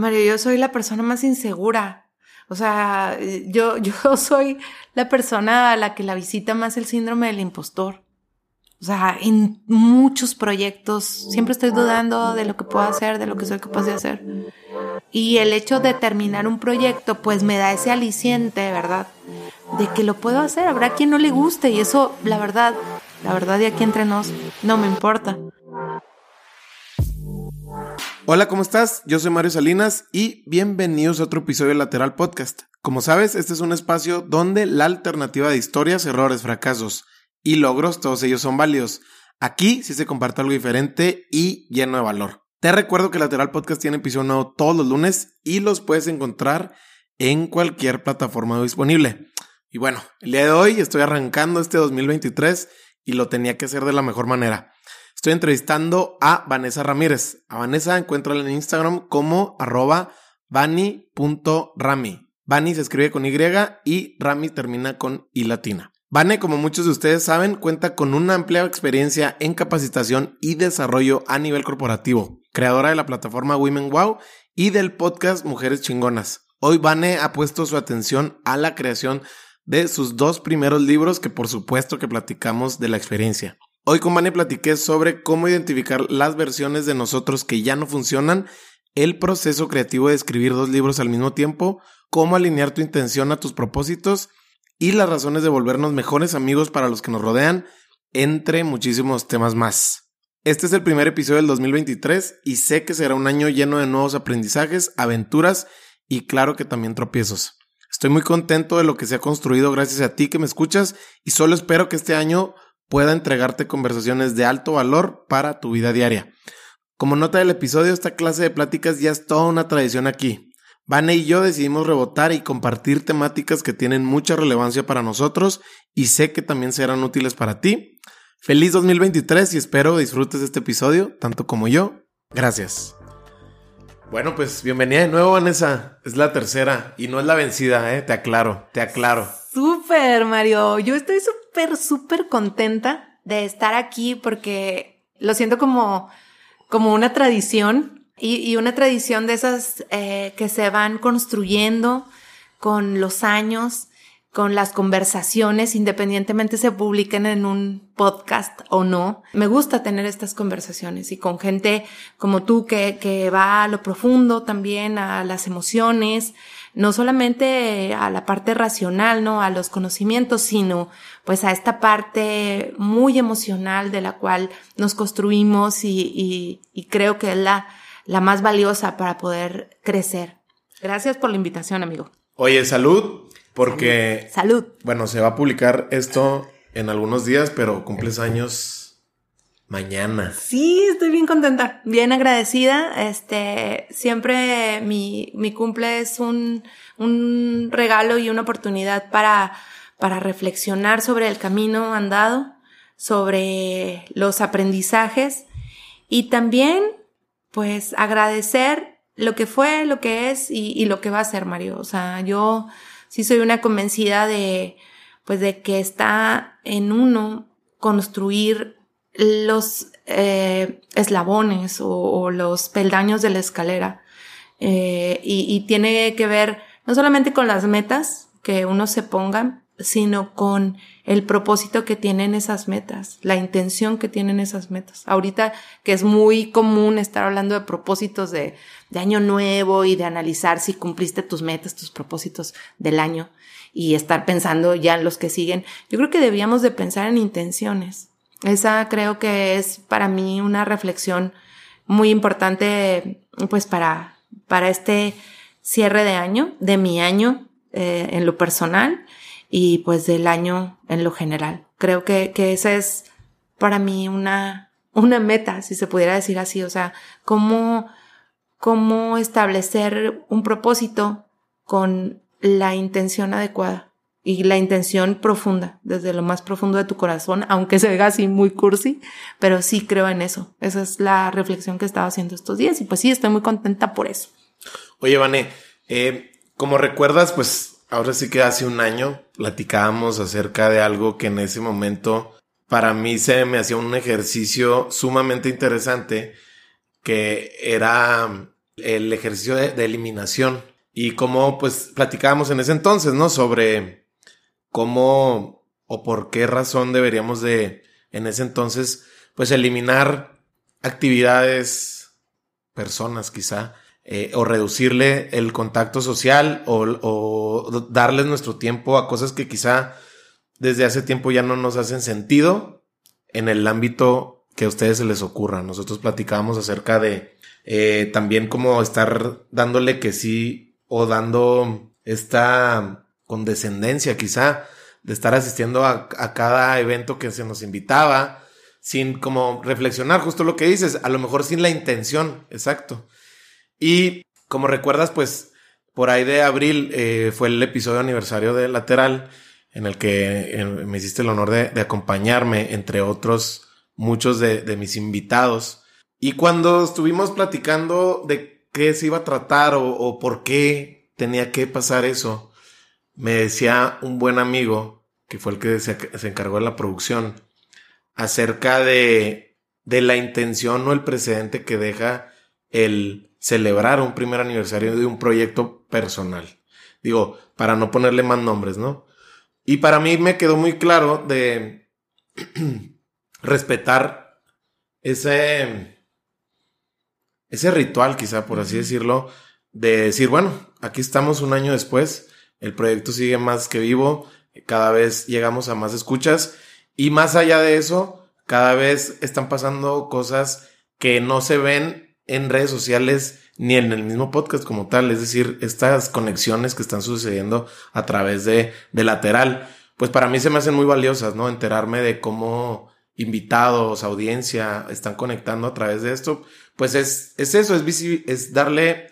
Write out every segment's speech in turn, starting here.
Mario, yo soy la persona más insegura. O sea, yo, yo soy la persona a la que la visita más el síndrome del impostor. O sea, en muchos proyectos siempre estoy dudando de lo que puedo hacer, de lo que soy capaz de hacer. Y el hecho de terminar un proyecto, pues me da ese aliciente, ¿verdad? De que lo puedo hacer. Habrá quien no le guste y eso, la verdad, la verdad de aquí entre nos, no me importa. Hola, ¿cómo estás? Yo soy Mario Salinas y bienvenidos a otro episodio de Lateral Podcast. Como sabes, este es un espacio donde la alternativa de historias, errores, fracasos y logros, todos ellos son válidos. Aquí sí se comparte algo diferente y lleno de valor. Te recuerdo que Lateral Podcast tiene episodio nuevo todos los lunes y los puedes encontrar en cualquier plataforma disponible. Y bueno, el día de hoy estoy arrancando este 2023 y lo tenía que hacer de la mejor manera. Estoy entrevistando a Vanessa Ramírez. A Vanessa encuéntrala en Instagram como arroba vani.rami. Vani se escribe con Y y Rami termina con I latina. Vane, como muchos de ustedes saben, cuenta con una amplia experiencia en capacitación y desarrollo a nivel corporativo, creadora de la plataforma Women Wow y del podcast Mujeres Chingonas. Hoy Vane ha puesto su atención a la creación de sus dos primeros libros que por supuesto que platicamos de la experiencia. Hoy con Vane platiqué sobre cómo identificar las versiones de nosotros que ya no funcionan, el proceso creativo de escribir dos libros al mismo tiempo, cómo alinear tu intención a tus propósitos y las razones de volvernos mejores amigos para los que nos rodean, entre muchísimos temas más. Este es el primer episodio del 2023 y sé que será un año lleno de nuevos aprendizajes, aventuras y claro que también tropiezos. Estoy muy contento de lo que se ha construido gracias a ti que me escuchas y solo espero que este año pueda entregarte conversaciones de alto valor para tu vida diaria. Como nota del episodio, esta clase de pláticas ya es toda una tradición aquí. Vane y yo decidimos rebotar y compartir temáticas que tienen mucha relevancia para nosotros y sé que también serán útiles para ti. Feliz 2023 y espero disfrutes este episodio, tanto como yo. Gracias. Bueno, pues bienvenida de nuevo, Vanessa. Es la tercera y no es la vencida, ¿eh? Te aclaro, te aclaro. Súper, Mario. Yo estoy súper, súper contenta de estar aquí porque lo siento como, como una tradición y, una tradición de esas eh, que se van construyendo con los años, con las conversaciones, independientemente se publiquen en un podcast o no. Me gusta tener estas conversaciones y con gente como tú que, que va a lo profundo también, a las emociones, no solamente a la parte racional, ¿no? A los conocimientos, sino pues a esta parte muy emocional de la cual nos construimos y, y, y creo que es la, la más valiosa para poder crecer. Gracias por la invitación, amigo. Oye, salud, porque... Salud. Bueno, se va a publicar esto en algunos días, pero cumples años mañana. Sí, estoy bien contenta, bien agradecida. Este, siempre mi, mi cumple es un, un regalo y una oportunidad para, para reflexionar sobre el camino andado, sobre los aprendizajes y también pues agradecer lo que fue, lo que es y, lo que va a ser, Mario. O sea, yo sí soy una convencida de, pues de que está en uno construir los eh, eslabones o, los peldaños de la escalera. Eh, y, y, tiene que ver no solamente con las metas que uno se ponga, sino con el propósito que tienen esas metas, la intención que tienen esas metas. Ahorita que es muy común estar hablando de propósitos de, año nuevo y de analizar si cumpliste tus metas, tus propósitos del año y estar pensando ya en los que siguen, yo creo que debíamos de pensar en intenciones. Esa creo que es para mí una reflexión muy importante pues para, para este cierre de año, de mi año eh, en lo personal y pues del año en lo general. Creo que, que esa es para mí una, una meta, si se pudiera decir así, o sea, cómo, cómo establecer un propósito con la intención adecuada y la intención profunda, desde lo más profundo de tu corazón, aunque se vea así muy cursi, pero sí creo en eso. Esa es la reflexión que estaba haciendo estos días y pues sí, estoy muy contenta por eso. Oye, Vané, eh, como recuerdas, pues Ahora sí que hace un año platicábamos acerca de algo que en ese momento para mí se me hacía un ejercicio sumamente interesante que era el ejercicio de, de eliminación y cómo pues platicábamos en ese entonces, ¿no? Sobre cómo o por qué razón deberíamos de en ese entonces pues eliminar actividades, personas quizá, eh, o reducirle el contacto social o, darles nuestro tiempo a cosas que quizá desde hace tiempo ya no nos hacen sentido en el ámbito que a ustedes se les ocurra. Nosotros platicábamos acerca de eh, también como estar dándole que sí o dando esta condescendencia quizá de estar asistiendo a, cada evento que se nos invitaba sin como reflexionar justo lo que dices, a lo mejor sin la intención, exacto. Y como recuerdas, pues por ahí de abril eh, fue el episodio aniversario de Lateral, en el que eh, me hiciste el honor de, acompañarme, entre otros muchos de, mis invitados. Y cuando estuvimos platicando de qué se iba a tratar o por qué tenía que pasar eso, me decía un buen amigo, que fue el que se, se encargó de la producción, acerca de, de la intención o el precedente que deja el celebrar un primer aniversario de un proyecto personal. Digo, para no ponerle más nombres, ¿no? Y para mí me quedó muy claro de respetar ese, ese ritual, quizá por así decirlo, de decir, bueno, aquí estamos un año después, el proyecto sigue más que vivo, cada vez llegamos a más escuchas y más allá de eso, cada vez están pasando cosas que no se ven en redes sociales ni en el mismo podcast como tal. Es decir, estas conexiones que están sucediendo a través de, de lateral, pues para mí se me hacen muy valiosas, ¿no? Enterarme de cómo invitados, audiencia, están conectando a través de esto. Pues es, es eso, es, darle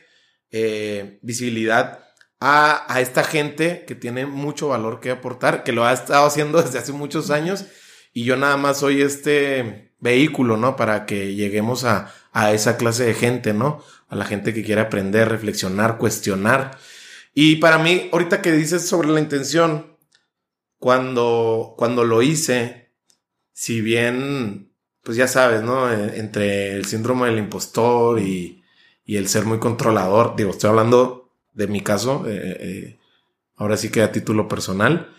eh, visibilidad a, a esta gente que tiene mucho valor que aportar, que lo ha estado haciendo desde hace muchos años y yo nada más soy este vehículo, ¿no? Para que lleguemos a, a esa clase de gente, ¿no? A la gente que quiere aprender, reflexionar, cuestionar. Y para mí, ahorita que dices sobre la intención, cuando, cuando lo hice, si bien, pues ya sabes, ¿no? Entre el síndrome del impostor y, y el ser muy controlador, digo, estoy hablando de mi caso, eh, eh, ahora sí que a título personal,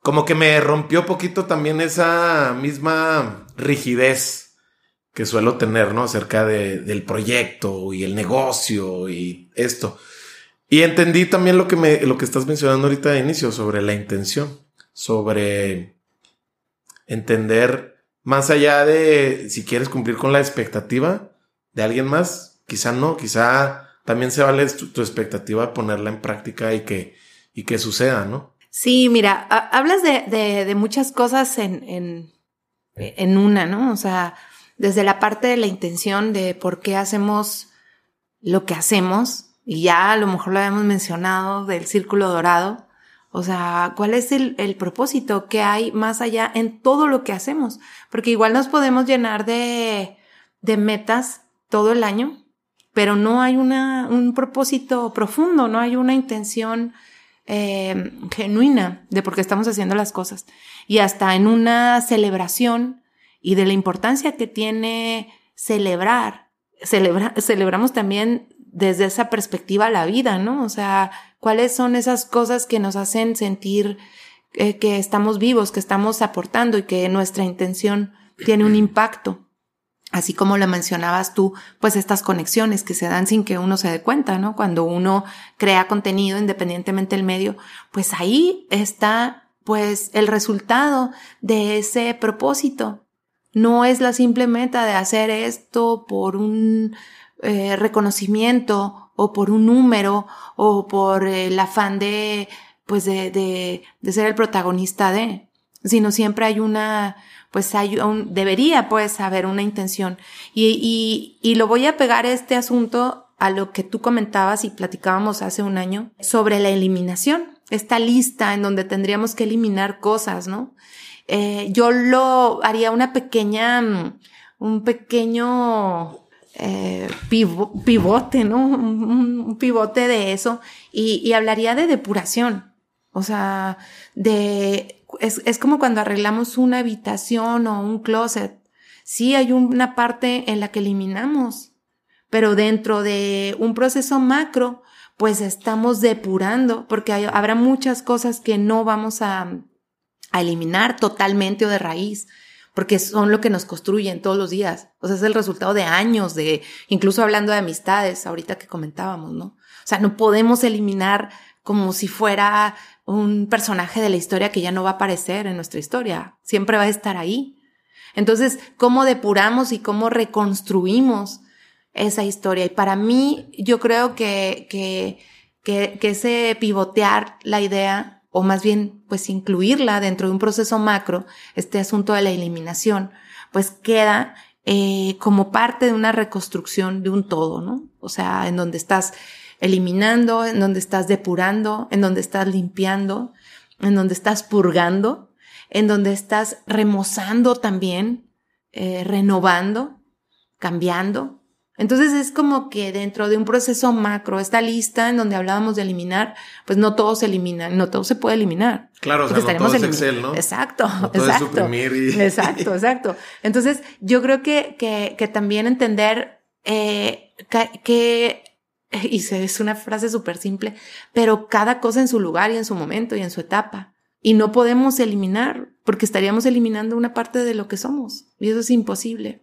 como que me rompió poquito también esa misma rigidez que suelo tener, ¿no? Acerca de, del proyecto y el negocio y esto. Y entendí también lo que me, lo que estás mencionando ahorita de inicio sobre la intención, sobre entender más allá de si quieres cumplir con la expectativa de alguien más, quizá no, quizá también se vale tu, expectativa ponerla en práctica y que, y que suceda, ¿no? Sí, mira, hablas de, de, de, muchas cosas en, en, en una, ¿no? O sea, desde la parte de la intención de por qué hacemos lo que hacemos, y ya a lo mejor lo habíamos mencionado del círculo dorado, o sea, ¿cuál es el, el, propósito que hay más allá en todo lo que hacemos? Porque igual nos podemos llenar de, de metas todo el año, pero no hay una, un propósito profundo, no hay una intención eh, genuina de por qué estamos haciendo las cosas. Y hasta en una celebración y de la importancia que tiene celebrar, celebra, celebramos también desde esa perspectiva la vida, ¿no? O sea, cuáles son esas cosas que nos hacen sentir eh, que estamos vivos, que estamos aportando y que nuestra intención tiene un impacto así como lo mencionabas tú, pues estas conexiones que se dan sin que uno se dé cuenta, ¿no? Cuando uno crea contenido independientemente del medio, pues ahí está pues el resultado de ese propósito. No es la simple meta de hacer esto por un eh, reconocimiento o por un número o por el afán de pues de, de, de ser el protagonista de, sino siempre hay una pues hay debería pues haber una intención. Y, y, y lo voy a pegar este asunto a lo que tú comentabas y platicábamos hace un año sobre la eliminación, esta lista en donde tendríamos que eliminar cosas, ¿no? Eh, yo lo haría una pequeña, un pequeño eh, pivote, ¿no? Un, un, pivote de eso y, y hablaría de depuración, o sea, de es, es como cuando arreglamos una habitación o un closet. Sí, hay una parte en la que eliminamos, pero dentro de un proceso macro, pues estamos depurando, porque habrá muchas cosas que no vamos a, a eliminar totalmente o de raíz porque son lo que nos construyen todos los días. O sea, es el resultado de años de, incluso hablando de amistades, ahorita que comentábamos, ¿no? O sea, no podemos eliminar como si fuera un personaje de la historia que ya no va a aparecer en nuestra historia. Siempre va a estar ahí. Entonces, ¿cómo depuramos y cómo reconstruimos esa historia? Y para mí, yo creo que, que, que, que ese pivotear la idea o más bien pues incluirla dentro de un proceso macro, este asunto de la eliminación, pues queda eh, como parte de una reconstrucción de un todo, ¿no? O sea, en donde estás eliminando, en donde estás depurando, en donde estás limpiando, en donde estás purgando, en donde estás remozando también, eh, renovando, cambiando, entonces es como que dentro de un proceso macro, esta lista en donde hablábamos de eliminar, pues no todo se elimina, no todo se puede eliminar. Claro, o sea, no todo es Excel, ¿no? Exacto, exacto. Exacto, exacto. Entonces yo creo que, que, que también entender eh, que, y es una frase súper simple, pero cada cosa en su lugar y en su momento y en su etapa. Y no podemos eliminar, porque estaríamos eliminando una parte de lo que somos. Y eso es imposible.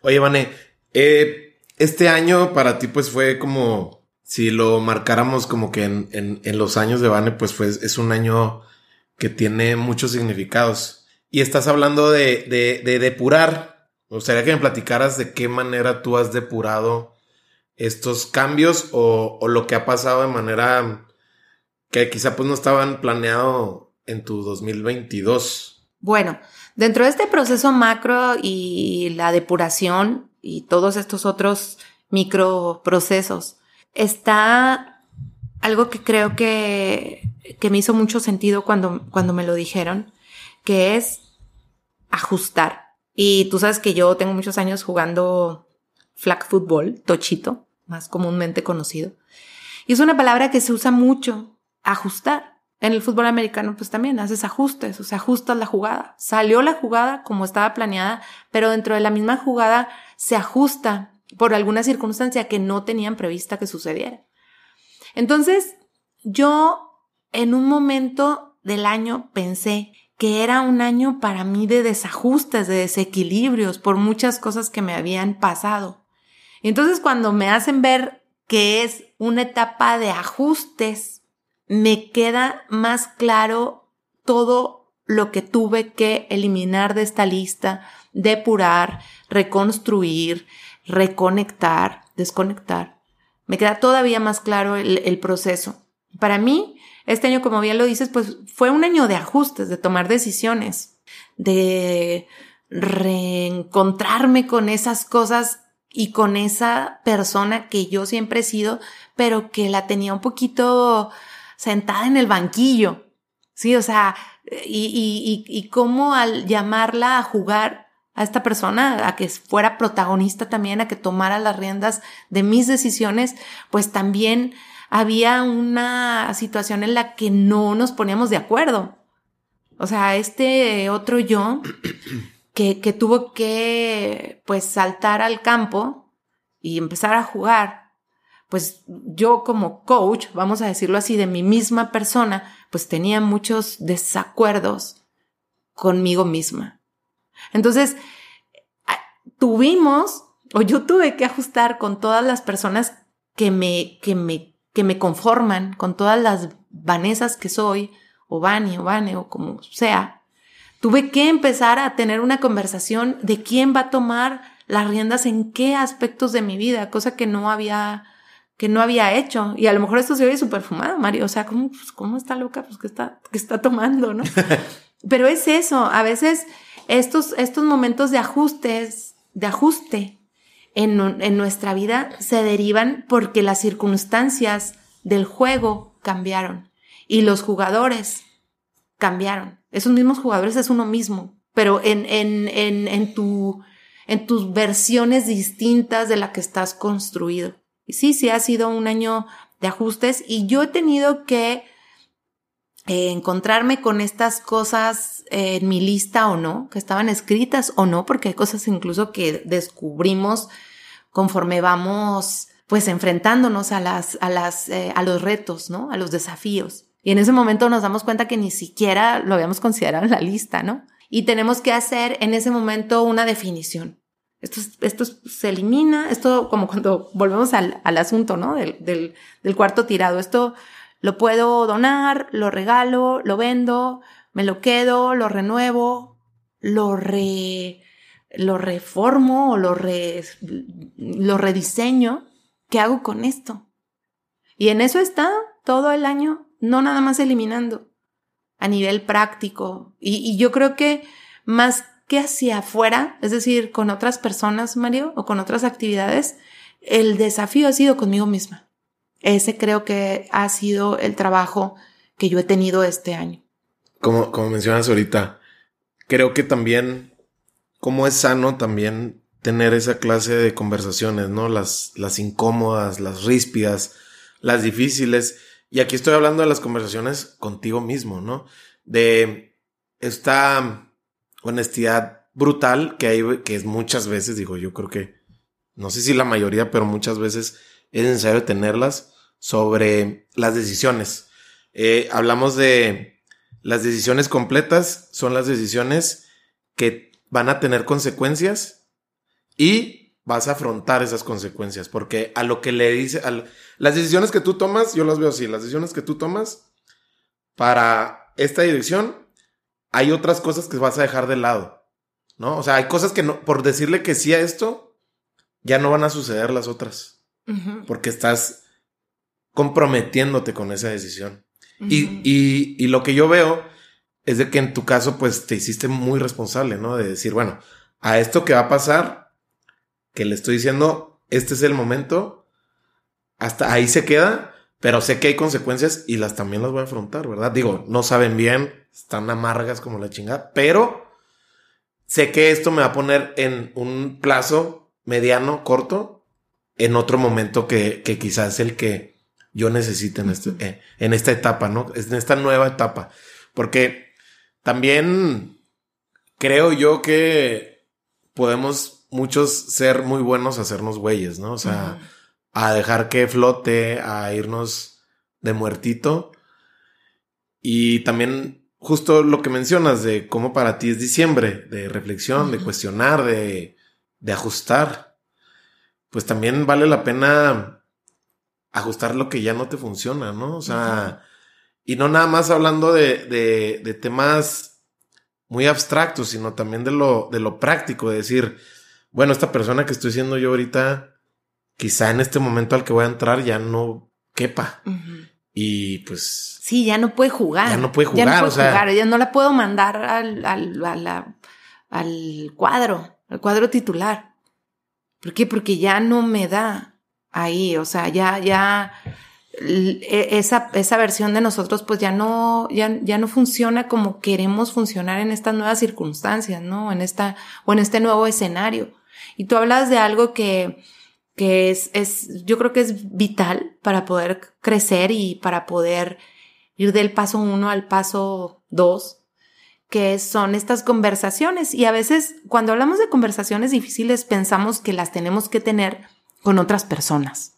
Oye, Vane, eh, este año para ti pues fue como, si lo marcáramos como que en, en, los años de Vane, pues fue, es un año que tiene muchos significados. Y estás hablando de, de, de depurar. Me gustaría que me platicaras de qué manera tú has depurado estos cambios o, o, lo que ha pasado de manera que quizá pues no estaban planeado en tu 2022. Bueno, dentro de este proceso macro y la depuración, y todos estos otros microprocesos. Está algo que creo que, que me hizo mucho sentido cuando, cuando me lo dijeron, que es ajustar. Y tú sabes que yo tengo muchos años jugando flag football, tochito, más comúnmente conocido. Y es una palabra que se usa mucho, ajustar. En el fútbol americano, pues también haces ajustes, o sea, ajustas la jugada. Salió la jugada como estaba planeada, pero dentro de la misma jugada se ajusta por alguna circunstancia que no tenían prevista que sucediera. Entonces, yo en un momento del año pensé que era un año para mí de desajustes, de desequilibrios por muchas cosas que me habían pasado. Entonces, cuando me hacen ver que es una etapa de ajustes, me queda más claro todo lo que tuve que eliminar de esta lista, depurar, reconstruir, reconectar, desconectar. Me queda todavía más claro el, proceso. Para mí, este año, como bien lo dices, pues fue un año de ajustes, de tomar decisiones, de reencontrarme con esas cosas y con esa persona que yo siempre he sido, pero que la tenía un poquito sentada en el banquillo. Sí, o sea, y, y, y cómo al llamarla a jugar a esta persona a que fuera protagonista también, a que tomara las riendas de mis decisiones, pues también había una situación en la que no nos poníamos de acuerdo. O sea, este otro yo que, tuvo que pues saltar al campo y empezar a jugar, pues yo como coach, vamos a decirlo así, de mi misma persona, pues tenía muchos desacuerdos conmigo misma. Entonces, tuvimos, o yo tuve que ajustar con todas las personas que me, que me, que me conforman, con todas las vanesas que soy, o Vani, o Vane, o como sea. Tuve que empezar a tener una conversación de quién va a tomar las riendas en qué aspectos de mi vida, cosa que no había, que no había hecho. Y a lo mejor esto se oye súper fumado, Mario. O sea, ¿cómo, pues, ¿cómo está loca? Pues, ¿qué está, qué está tomando, no? Pero es eso. A veces estos, estos momentos de ajustes, de ajuste en, en nuestra vida se derivan porque las circunstancias del juego cambiaron y los jugadores cambiaron. Esos mismos jugadores es uno mismo, pero en, en, en, en, tu, en tus versiones distintas de la que estás construido. Sí, sí ha sido un año de ajustes y yo he tenido que eh, encontrarme con estas cosas en mi lista o no, que estaban escritas o no, porque hay cosas incluso que descubrimos conforme vamos pues enfrentándonos a las, a las, eh, a los retos, ¿no? A los desafíos. Y en ese momento nos damos cuenta que ni siquiera lo habíamos considerado en la lista, ¿no? Y tenemos que hacer en ese momento una definición. Esto, esto se elimina, esto como cuando volvemos al, asunto, ¿no? Del, cuarto tirado. Esto lo puedo donar, lo regalo, lo vendo, me lo quedo, lo renuevo, lo re, lo reformo o lo, lo rediseño. ¿Qué hago con esto? Y en eso está todo el año, no nada más eliminando, a nivel práctico. Y, yo creo que más que hacia afuera, es decir, con otras personas, Mario, o con otras actividades, el desafío ha sido conmigo misma. Ese creo que ha sido el trabajo que yo he tenido este año. Como, como mencionas ahorita, creo que también, como es sano también tener esa clase de conversaciones, ¿no? Las, las incómodas, las ríspidas, las difíciles. Y aquí estoy hablando de las conversaciones contigo mismo, ¿no? De esta honestidad brutal que hay, que es muchas veces, digo, yo creo que, no sé si la mayoría, pero muchas veces es necesario tenerlas sobre las decisiones. Eh, hablamos de las decisiones completas, son las decisiones que van a tener consecuencias y vas a afrontar esas consecuencias, porque a lo que le dice, a las decisiones que tú tomas, yo las veo así, las decisiones que tú tomas para esta dirección, hay otras cosas que vas a dejar de lado, ¿no? O sea, hay cosas que no, por decirle que sí a esto, ya no van a suceder las otras, porque estás comprometiéndote con esa decisión. y, y, y, lo que yo veo es de que en tu caso, pues te hiciste muy responsable, ¿no? De decir, bueno, a esto que va a pasar, que le estoy diciendo, este es el momento, hasta ahí se queda, pero sé que hay consecuencias y las también las voy a afrontar, ¿verdad? Digo, no saben bien, están amargas como la chingada, pero sé que esto me va a poner en un plazo mediano, corto, en otro momento que, que quizás el que yo necesite en, este, eh, en esta etapa, ¿no? En esta nueva etapa. Porque también creo yo que podemos muchos ser muy buenos hacernos güeyes, ¿no? O sea, a dejar que flote, a irnos de muertito. Y también justo lo que mencionas de cómo para ti es diciembre, de reflexión, de cuestionar, de, de ajustar, pues también vale la pena ajustar lo que ya no te funciona, ¿no? O sea, y no nada más hablando de, de, de, temas muy abstractos, sino también de lo, de lo práctico, de decir, bueno, esta persona que estoy siendo yo ahorita quizá en este momento al que voy a entrar ya no quepa. Y pues. Sí, ya no puede jugar. Ya no puede jugar. Ya no o sea, jugar. Ya no la puedo mandar al, al, al cuadro, al cuadro titular. ¿Por qué? Porque ya no me da ahí. O sea, ya, ya. E, esa, esa versión de nosotros, pues ya no, ya, ya no funciona como queremos funcionar en estas nuevas circunstancias, ¿no? En esta, o en este nuevo escenario. Y tú hablas de algo que, que es, es, yo creo que es vital para poder crecer y para poder ir del paso uno al paso dos, que son estas conversaciones. Y a veces cuando hablamos de conversaciones difíciles pensamos que las tenemos que tener con otras personas.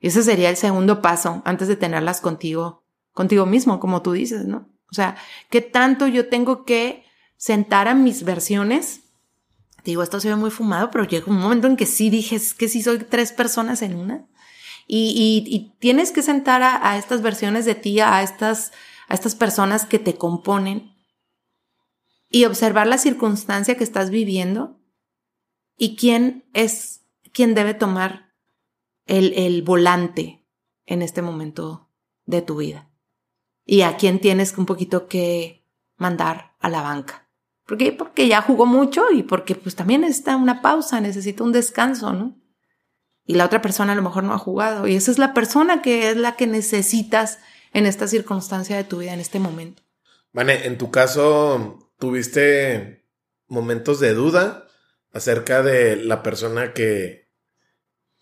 Y ese sería el segundo paso antes de tenerlas contigo, contigo mismo, como tú dices, ¿no? O sea, ¿qué tanto yo tengo que sentar a mis versiones digo, esto se ve muy fumado, pero llegó un momento en que sí dije, que sí soy tres personas en una. Y, tienes que sentar a, estas versiones de ti, a estas, a estas personas que te componen y observar la circunstancia que estás viviendo y quién es, quién debe tomar el, el volante en este momento de tu vida. Y a quién tienes un poquito que mandar a la banca. ¿Por qué? Porque ya jugó mucho y porque pues también necesita una pausa, necesita un descanso, ¿no? Y la otra persona a lo mejor no ha jugado. Y esa es la persona que es la que necesitas en esta circunstancia de tu vida, en este momento. Vane, en tu caso, ¿tuviste momentos de duda acerca de la persona que,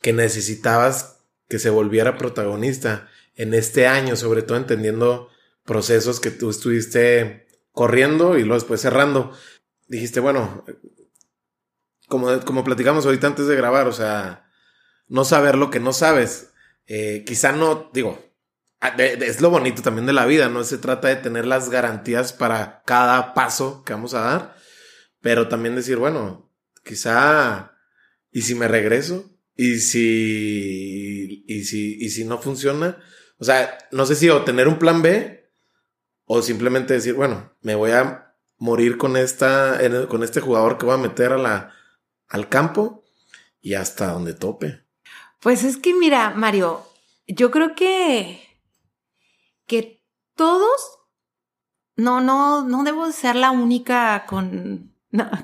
que necesitabas que se volviera protagonista en este año, sobre todo entendiendo procesos que tú estuviste corriendo y luego después cerrando. Dijiste, bueno, como, como platicamos ahorita antes de grabar, o sea, no saber lo que no sabes. Eh, quizá no, digo, es lo bonito también de la vida, no se trata de tener las garantías para cada paso que vamos a dar, pero también decir, bueno, quizá, ¿y si me regreso? ¿Y si, y si, y si no funciona? O sea, no sé si o tener un plan B o simplemente decir, bueno, me voy a morir con esta, con este jugador que voy a meter a la, al campo y hasta donde tope. Pues es que mira, Mario, yo creo que, que todos, no, no, no debo ser la única con,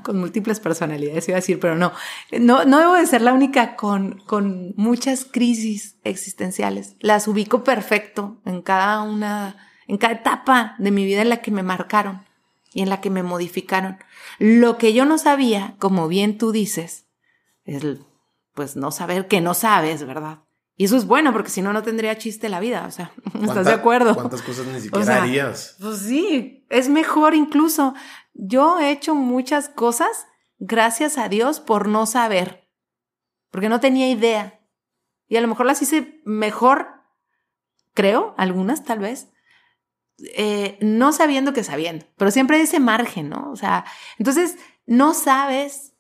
con múltiples personalidades, iba a decir, pero no, no, no debo de ser la única con, con muchas crisis existenciales. Las ubico perfecto en cada una, en cada etapa de mi vida en la que me marcaron y en la que me modificaron. Lo que yo no sabía, como bien tú dices, es pues no saber que no sabes, ¿verdad? Y eso es bueno, porque si no, no tendría chiste la vida. O sea, ¿estás de acuerdo? ¿Cuántas cosas ni siquiera harías? Pues sí, es mejor incluso. Yo he hecho muchas cosas, gracias a Dios, por no saber, porque no tenía idea. Y a lo mejor las hice mejor, creo, algunas tal vez, eh, no sabiendo que sabiendo, pero siempre ese margen, ¿no? O sea, entonces no sabes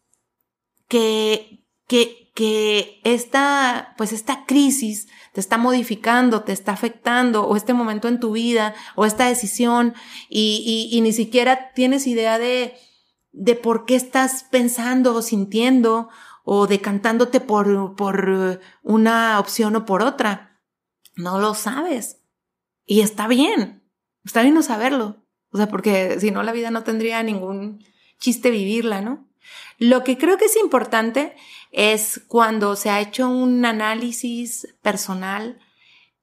que, que, que esta, pues esta crisis te está modificando, te está afectando, o este momento en tu vida, o esta decisión, y, y, y ni siquiera tienes idea de, de por qué estás pensando o sintiendo, o decantándote por, por una opción o por otra. No lo sabes. Y está bien. Está bien no saberlo. O sea, porque si no, la vida no tendría ningún chiste vivirla, ¿no? Lo que creo que es importante es cuando se ha hecho un análisis personal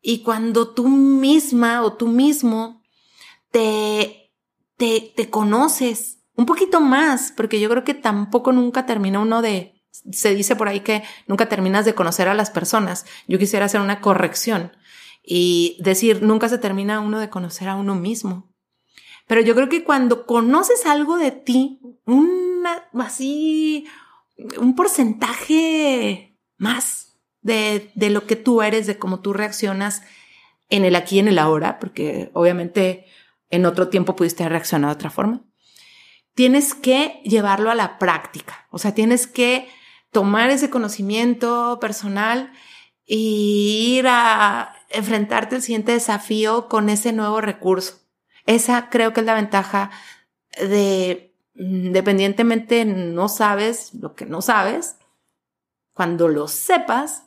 y cuando tú misma o tú mismo te, te, te conoces un poquito más, porque yo creo que tampoco nunca termina uno de, se dice por ahí que nunca terminas de conocer a las personas. Yo quisiera hacer una corrección y decir, nunca se termina uno de conocer a uno mismo. Pero yo creo que cuando conoces algo de ti, una, así, un porcentaje más de, de lo que tú eres, de cómo tú reaccionas en el aquí y en el ahora, porque obviamente en otro tiempo pudiste haber reaccionado de otra forma, tienes que llevarlo a la práctica. O sea, tienes que tomar ese conocimiento personal y ir a enfrentarte al siguiente desafío con ese nuevo recurso. Esa creo que es la ventaja de, independientemente no sabes lo que no sabes, cuando lo sepas,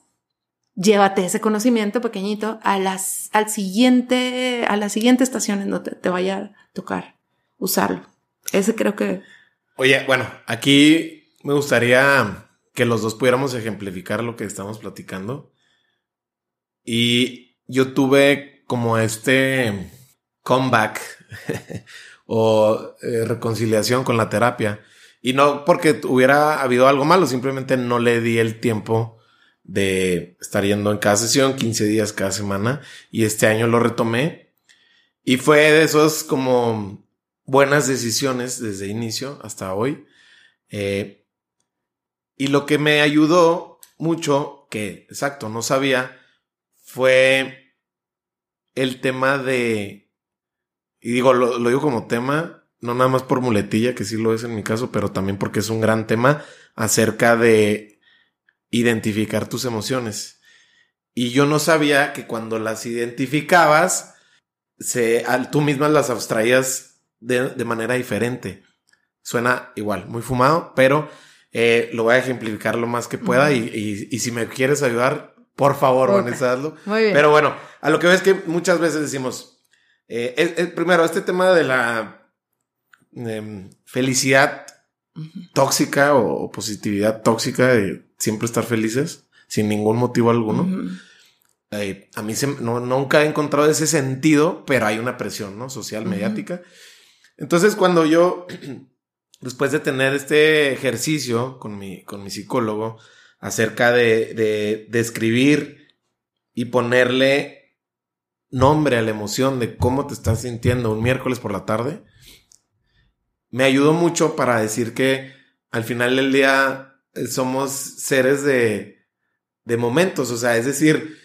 llévate ese conocimiento pequeñito a las, al siguiente, a la siguiente estación en donde te vaya a tocar usarlo. Ese creo que. Oye, bueno, aquí me gustaría que los dos pudiéramos ejemplificar lo que estamos platicando. Y yo tuve como este comeback o eh, reconciliación con la terapia. Y no porque hubiera habido algo malo, simplemente no le di el tiempo de estar yendo en cada sesión, 15 días cada semana, y este año lo retomé. Y fue de esos como buenas decisiones desde inicio hasta hoy. Eh, y lo que me ayudó mucho, que exacto, no sabía, fue el tema de, y digo, lo, digo como tema, no nada más por muletilla, que sí lo es en mi caso, pero también porque es un gran tema acerca de identificar tus emociones. Y yo no sabía que cuando las identificabas, se, tú mismas las abstraías de, manera diferente. Suena igual, muy fumado, pero eh, lo voy a ejemplificar lo más que pueda y, y si me quieres ayudar, por favor, Vanessa, hazlo. Muy bien. Pero bueno, a lo que ves que muchas veces decimos, eh, primero, este tema de la em, felicidad tóxica o, positividad tóxica de siempre estar felices sin ningún motivo alguno. Eh, a mí no, nunca he encontrado ese sentido, pero hay una presión ¿no? social, mediática. Entonces, cuando yo, después de tener este ejercicio con mi, con mi psicólogo, acerca de, de, escribir y ponerle nombre a la emoción de cómo te estás sintiendo un miércoles por la tarde, me ayudó mucho para decir que al final del día eh, somos seres de, de momentos, o sea, es decir,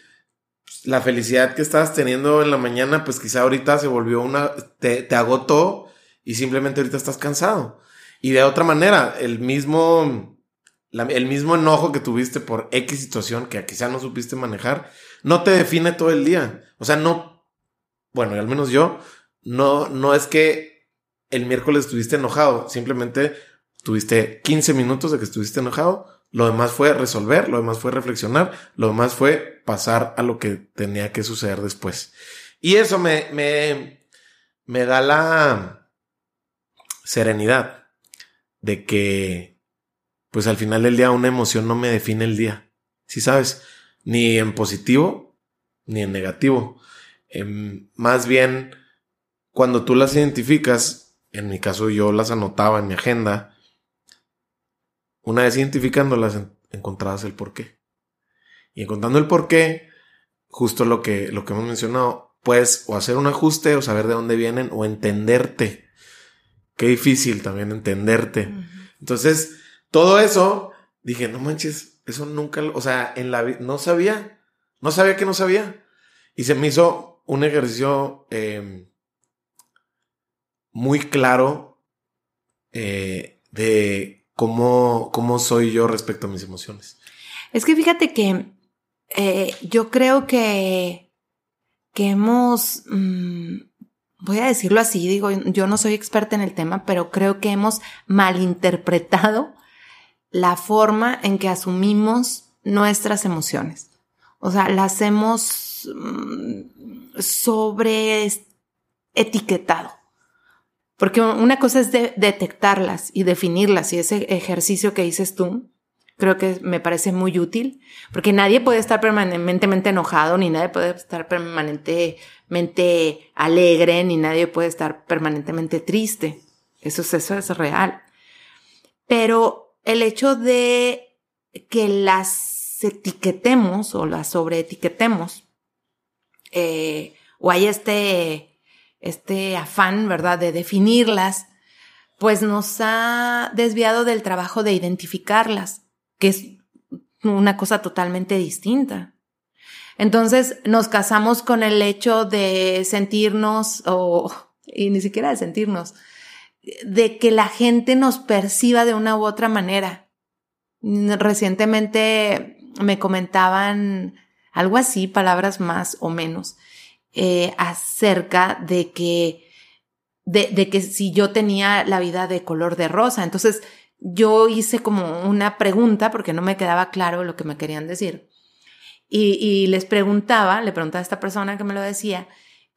la felicidad que estabas teniendo en la mañana, pues quizá ahorita se volvió una, te, te agotó y simplemente ahorita estás cansado. Y de otra manera, el mismo, el mismo enojo que tuviste por X situación que quizá no supiste manejar, no te define todo el día. O sea, no, bueno, al menos yo, no, no es que el miércoles estuviste enojado, simplemente tuviste 15 minutos de que estuviste enojado, lo demás fue resolver, lo demás fue reflexionar, lo demás fue pasar a lo que tenía que suceder después. Y eso me, me, me da la serenidad de que, pues al final del día una emoción no me define el día. Si sabes, ni en positivo ni en negativo. Em, más bien, cuando tú las identificas, en mi caso yo las anotaba en mi agenda, una vez identificándolas, encontrabas el porqué. Y encontrando el porqué, justo lo que, lo que hemos mencionado, puedes o hacer un ajuste o saber de dónde vienen o entenderte. Qué difícil también entenderte. Entonces, todo eso, dije, no manches, eso nunca, o sea, en la no sabía, no sabía que no sabía. Y se me hizo un ejercicio em, muy claro eh, de cómo, cómo soy yo respecto a mis emociones. Es que fíjate que eh, yo creo que, que hemos, mm, voy a decirlo así, digo, yo no soy experta en el tema, pero creo que hemos malinterpretado la forma en que asumimos nuestras emociones. O sea, las hemos mm, sobre etiquetado. Porque una cosa es detectarlas y definirlas y ese ejercicio que dices tú, creo que me parece muy útil, porque nadie puede estar permanentemente enojado, ni nadie puede estar permanentemente alegre, ni nadie puede estar permanentemente triste. Eso es, eso es real. Pero el hecho de que las etiquetemos o las sobreetiquetemos, eh, o hay este este afán, ¿verdad?, de definirlas, pues nos ha desviado del trabajo de identificarlas, que es una cosa totalmente distinta. Entonces nos casamos con el hecho de sentirnos, o, y ni siquiera de sentirnos, de que la gente nos perciba de una u otra manera. Recientemente me comentaban algo así, palabras más o menos, eh, acerca de que, de que si yo tenía la vida de color de rosa. Entonces yo hice como una pregunta porque no me quedaba claro lo que me querían decir. Y, y, les preguntaba, le preguntaba a esta persona que me lo decía,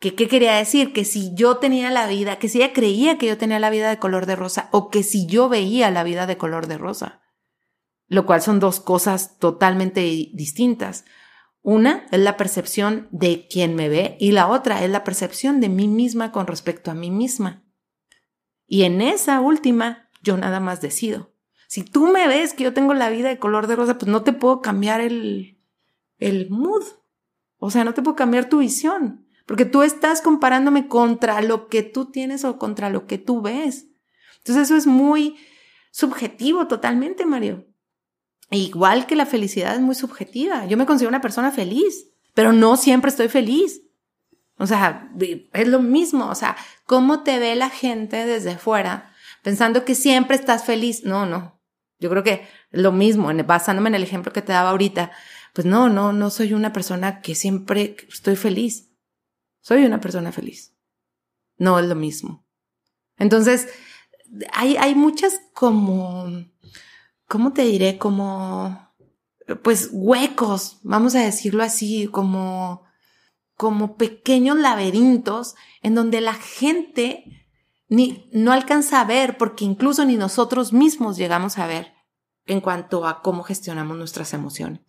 que qué quería decir, que si yo tenía la vida, que si ella creía que yo tenía la vida de color de rosa o que si yo veía la vida de color de rosa, lo cual son dos cosas totalmente distintas. Una es la percepción de quien me ve y la otra es la percepción de mí misma con respecto a mí misma. Y en esa última, yo nada más decido. Si tú me ves que yo tengo la vida de color de rosa, pues no te puedo cambiar el, el mood. O sea, no te puedo cambiar tu visión. Porque tú estás comparándome contra lo que tú tienes o contra lo que tú ves. Entonces eso es muy subjetivo totalmente, Mario. Igual que la felicidad es muy subjetiva. Yo me considero una persona feliz, pero no siempre estoy feliz. O sea, es lo mismo. O sea, ¿cómo te ve la gente desde fuera pensando que siempre estás feliz? No, no. Yo creo que lo mismo, basándome en el ejemplo que te daba ahorita. Pues no, no, no soy una persona que siempre estoy feliz. Soy una persona feliz. No es lo mismo. Entonces, hay, hay muchas como ¿cómo te diré? Como, pues huecos, vamos a decirlo así, como, como pequeños laberintos en donde la gente ni, no alcanza a ver, porque incluso ni nosotros mismos llegamos a ver en cuanto a cómo gestionamos nuestras emociones.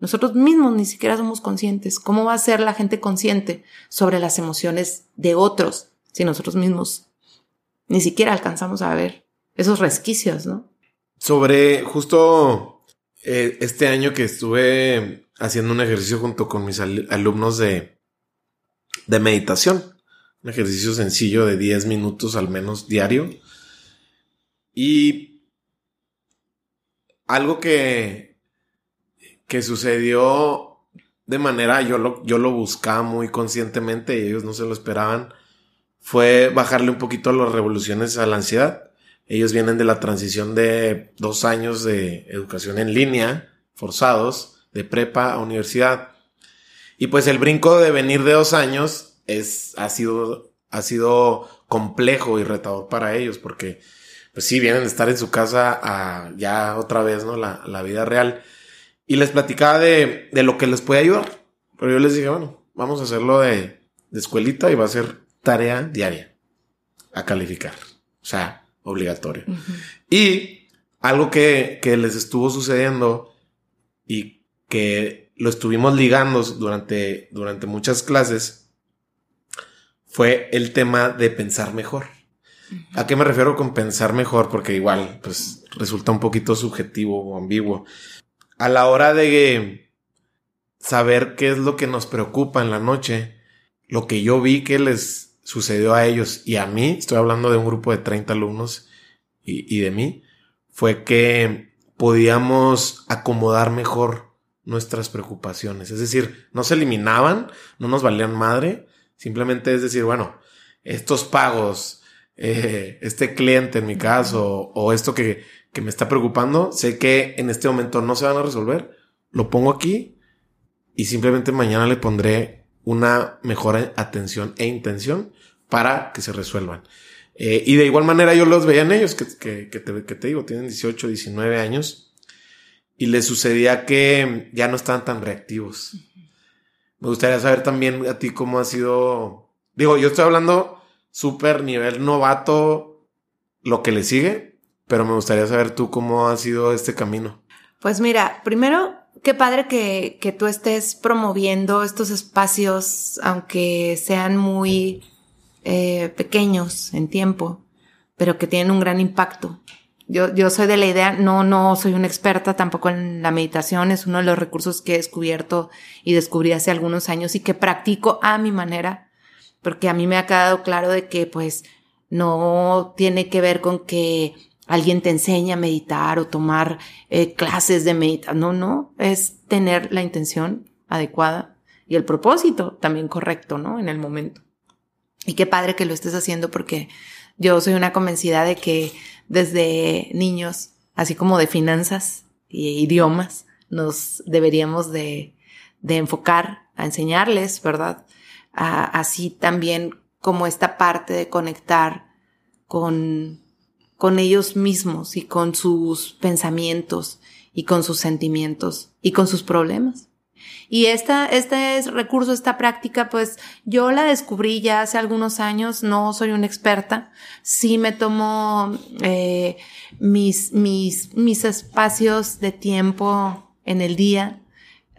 Nosotros mismos ni siquiera somos conscientes. ¿Cómo va a ser la gente consciente sobre las emociones de otros si nosotros mismos ni siquiera alcanzamos a ver esos resquicios, ¿no? sobre justo eh, este año que estuve haciendo un ejercicio junto con mis alumnos de, de meditación. Un ejercicio sencillo de 10 minutos al menos diario. Y algo que, que sucedió de manera, yo lo, yo lo buscaba muy conscientemente y ellos no se lo esperaban, fue bajarle un poquito las revoluciones a la ansiedad. Ellos vienen de la transición de dos años de educación en línea, forzados, de prepa a universidad. Y pues el brinco de venir de dos años es, ha sido, ha sido complejo y retador para ellos porque pues sí, vienen de estar en su casa a ya otra vez, ¿no? La, la vida real. Y les platicaba de, de, lo que les puede ayudar. Pero yo les dije, bueno, vamos a hacerlo de, de escuelita y va a ser tarea diaria a calificar. O sea, obligatorio. Y algo que, que les estuvo sucediendo y que lo estuvimos ligando durante, durante muchas clases fue el tema de pensar mejor. ¿A qué me refiero con pensar mejor? Porque igual, pues resulta un poquito subjetivo o ambiguo. A la hora de saber qué es lo que nos preocupa en la noche, lo que yo vi que les sucedió a ellos y a mí, estoy hablando de un grupo de 30 alumnos y, de mí, fue que podíamos acomodar mejor nuestras preocupaciones. Es decir, no se eliminaban, no nos valían madre, simplemente es decir, bueno, estos pagos, eh, este cliente en mi caso o esto que, que me está preocupando, sé que en este momento no se van a resolver, lo pongo aquí y simplemente mañana le pondré una mejor atención e intención para que se resuelvan. Eh, y de igual manera yo los veía en ellos, que, que, que, te, que, te, digo, tienen 18, 19 años, y les sucedía que ya no estaban tan reactivos. Me gustaría saber también a ti cómo ha sido, digo, yo estoy hablando súper nivel novato lo que le sigue, pero me gustaría saber tú cómo ha sido este camino. Pues mira, primero, qué padre que, que tú estés promoviendo estos espacios, aunque sean muy eh, pequeños en tiempo, pero que tienen un gran impacto. Yo, yo soy de la idea, no, no soy una experta tampoco en la meditación, es uno de los recursos que he descubierto y descubrí hace algunos años y que practico a mi manera porque a mí me ha quedado claro de que pues no tiene que ver con que alguien te enseñe a meditar o tomar eh, clases de meditación, no, no, es tener la intención adecuada y el propósito también correcto, ¿no? En el momento. Y qué padre que lo estés haciendo porque yo soy una convencida de que desde niños, así como de finanzas y idiomas, nos deberíamos de, de enfocar a enseñarles, ¿verdad? así también como esta parte de conectar con, con ellos mismos y con sus pensamientos y con sus sentimientos y con sus problemas. Y esta, este recurso, esta práctica, pues yo la descubrí ya hace algunos años, no soy una experta, sí me tomo eh, mis, mis, mis espacios de tiempo en el día,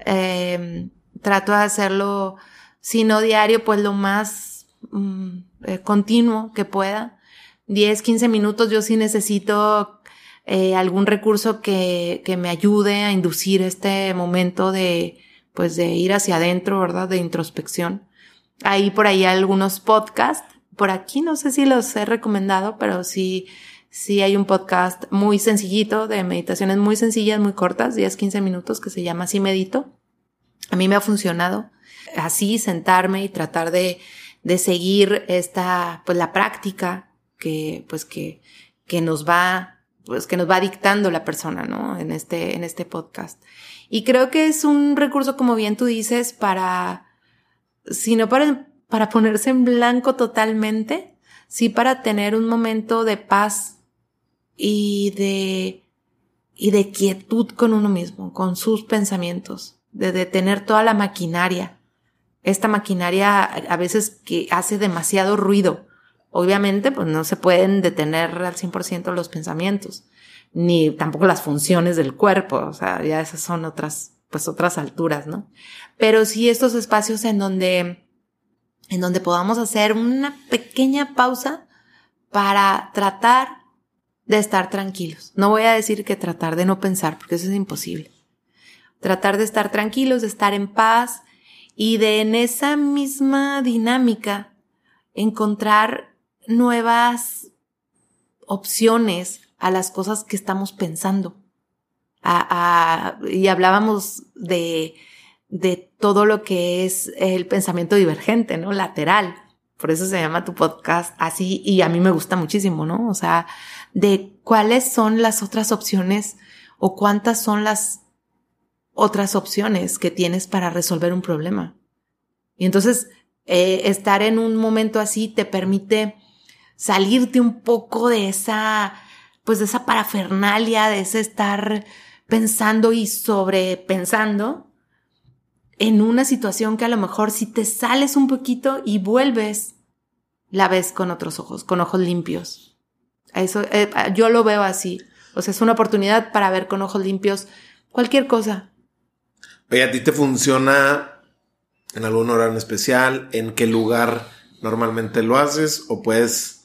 eh, trato de hacerlo si no diario, pues lo más mm, eh, continuo que pueda. 10, 15 minutos yo sí necesito eh, algún recurso que, que me ayude a inducir este momento de, pues de ir hacia adentro, ¿verdad? De introspección. Ahí por ahí algunos podcasts. Por aquí no sé si los he recomendado, pero sí, sí hay un podcast muy sencillito de meditaciones muy sencillas, muy cortas, 10, 15 minutos, que se llama Así Medito. A mí me ha funcionado así sentarme y tratar de, de seguir esta, pues la práctica que, pues que, que nos va, pues que nos va dictando la persona, ¿no? En este, en este podcast. Y creo que es un recurso, como bien tú dices, para, si no para, para ponerse en blanco totalmente, sí para tener un momento de paz y de, y de quietud con uno mismo, con sus pensamientos, de detener toda la maquinaria esta maquinaria a veces que hace demasiado ruido. Obviamente, pues no se pueden detener al 100% los pensamientos, ni tampoco las funciones del cuerpo, o sea, ya esas son otras, pues otras alturas, ¿no? Pero sí estos espacios en donde, en donde podamos hacer una pequeña pausa para tratar de estar tranquilos. No voy a decir que tratar de no pensar, porque eso es imposible. Tratar de estar tranquilos, de estar en paz, y de en esa misma dinámica encontrar nuevas opciones a las cosas que estamos pensando. y hablábamos de, de todo lo que es el pensamiento divergente, ¿no? Lateral. Por eso se llama tu podcast así y a mí me gusta muchísimo, ¿no? O sea, de cuáles son las otras opciones o cuántas son las otras opciones que tienes para resolver un problema. Y entonces, eh, estar en un momento así te permite salirte un poco de esa, pues de esa parafernalia, de ese estar pensando y sobrepensando en una situación que a lo mejor si te sales un poquito y vuelves, la ves con otros ojos, con ojos limpios. Eso, eh, yo lo veo así. O sea, es una oportunidad para ver con ojos limpios cualquier cosa. Oye, ¿a ti te funciona en algún horario especial? ¿En qué lugar normalmente lo haces? ¿O puedes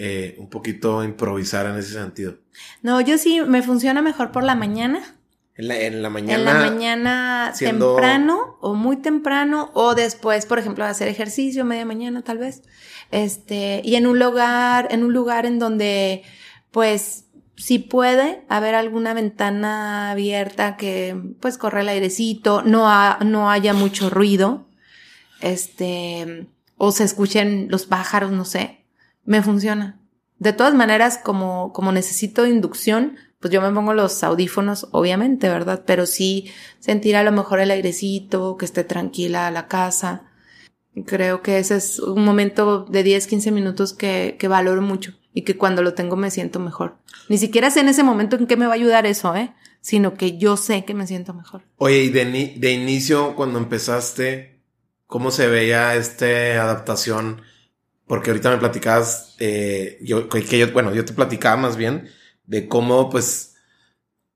eh, un poquito improvisar en ese sentido? No, yo sí me funciona mejor por la mañana. En la, mañana. En la mañana temprano o muy temprano o después, por ejemplo, hacer ejercicio media mañana tal vez. Este, y en un lugar, en un lugar en donde, pues, si puede haber alguna ventana abierta que, pues, corre el airecito, no, no haya mucho ruido, este, o se escuchen los pájaros, no sé, me funciona. De todas maneras, como, como necesito inducción, pues yo me pongo los audífonos, obviamente, ¿verdad? Pero sí sentir a lo mejor el airecito, que esté tranquila la casa. Creo que ese es un momento de 10, 15 minutos que, que valoro mucho y que cuando lo tengo me siento mejor. Ni siquiera sé en ese momento en qué me va a ayudar eso, ¿eh? Sino que yo sé que me siento mejor. Oye, y de, de inicio, cuando empezaste, ¿cómo se veía esta adaptación? Porque ahorita me platicabas, eh, yo, que yo, bueno, yo te platicaba más bien de cómo, pues,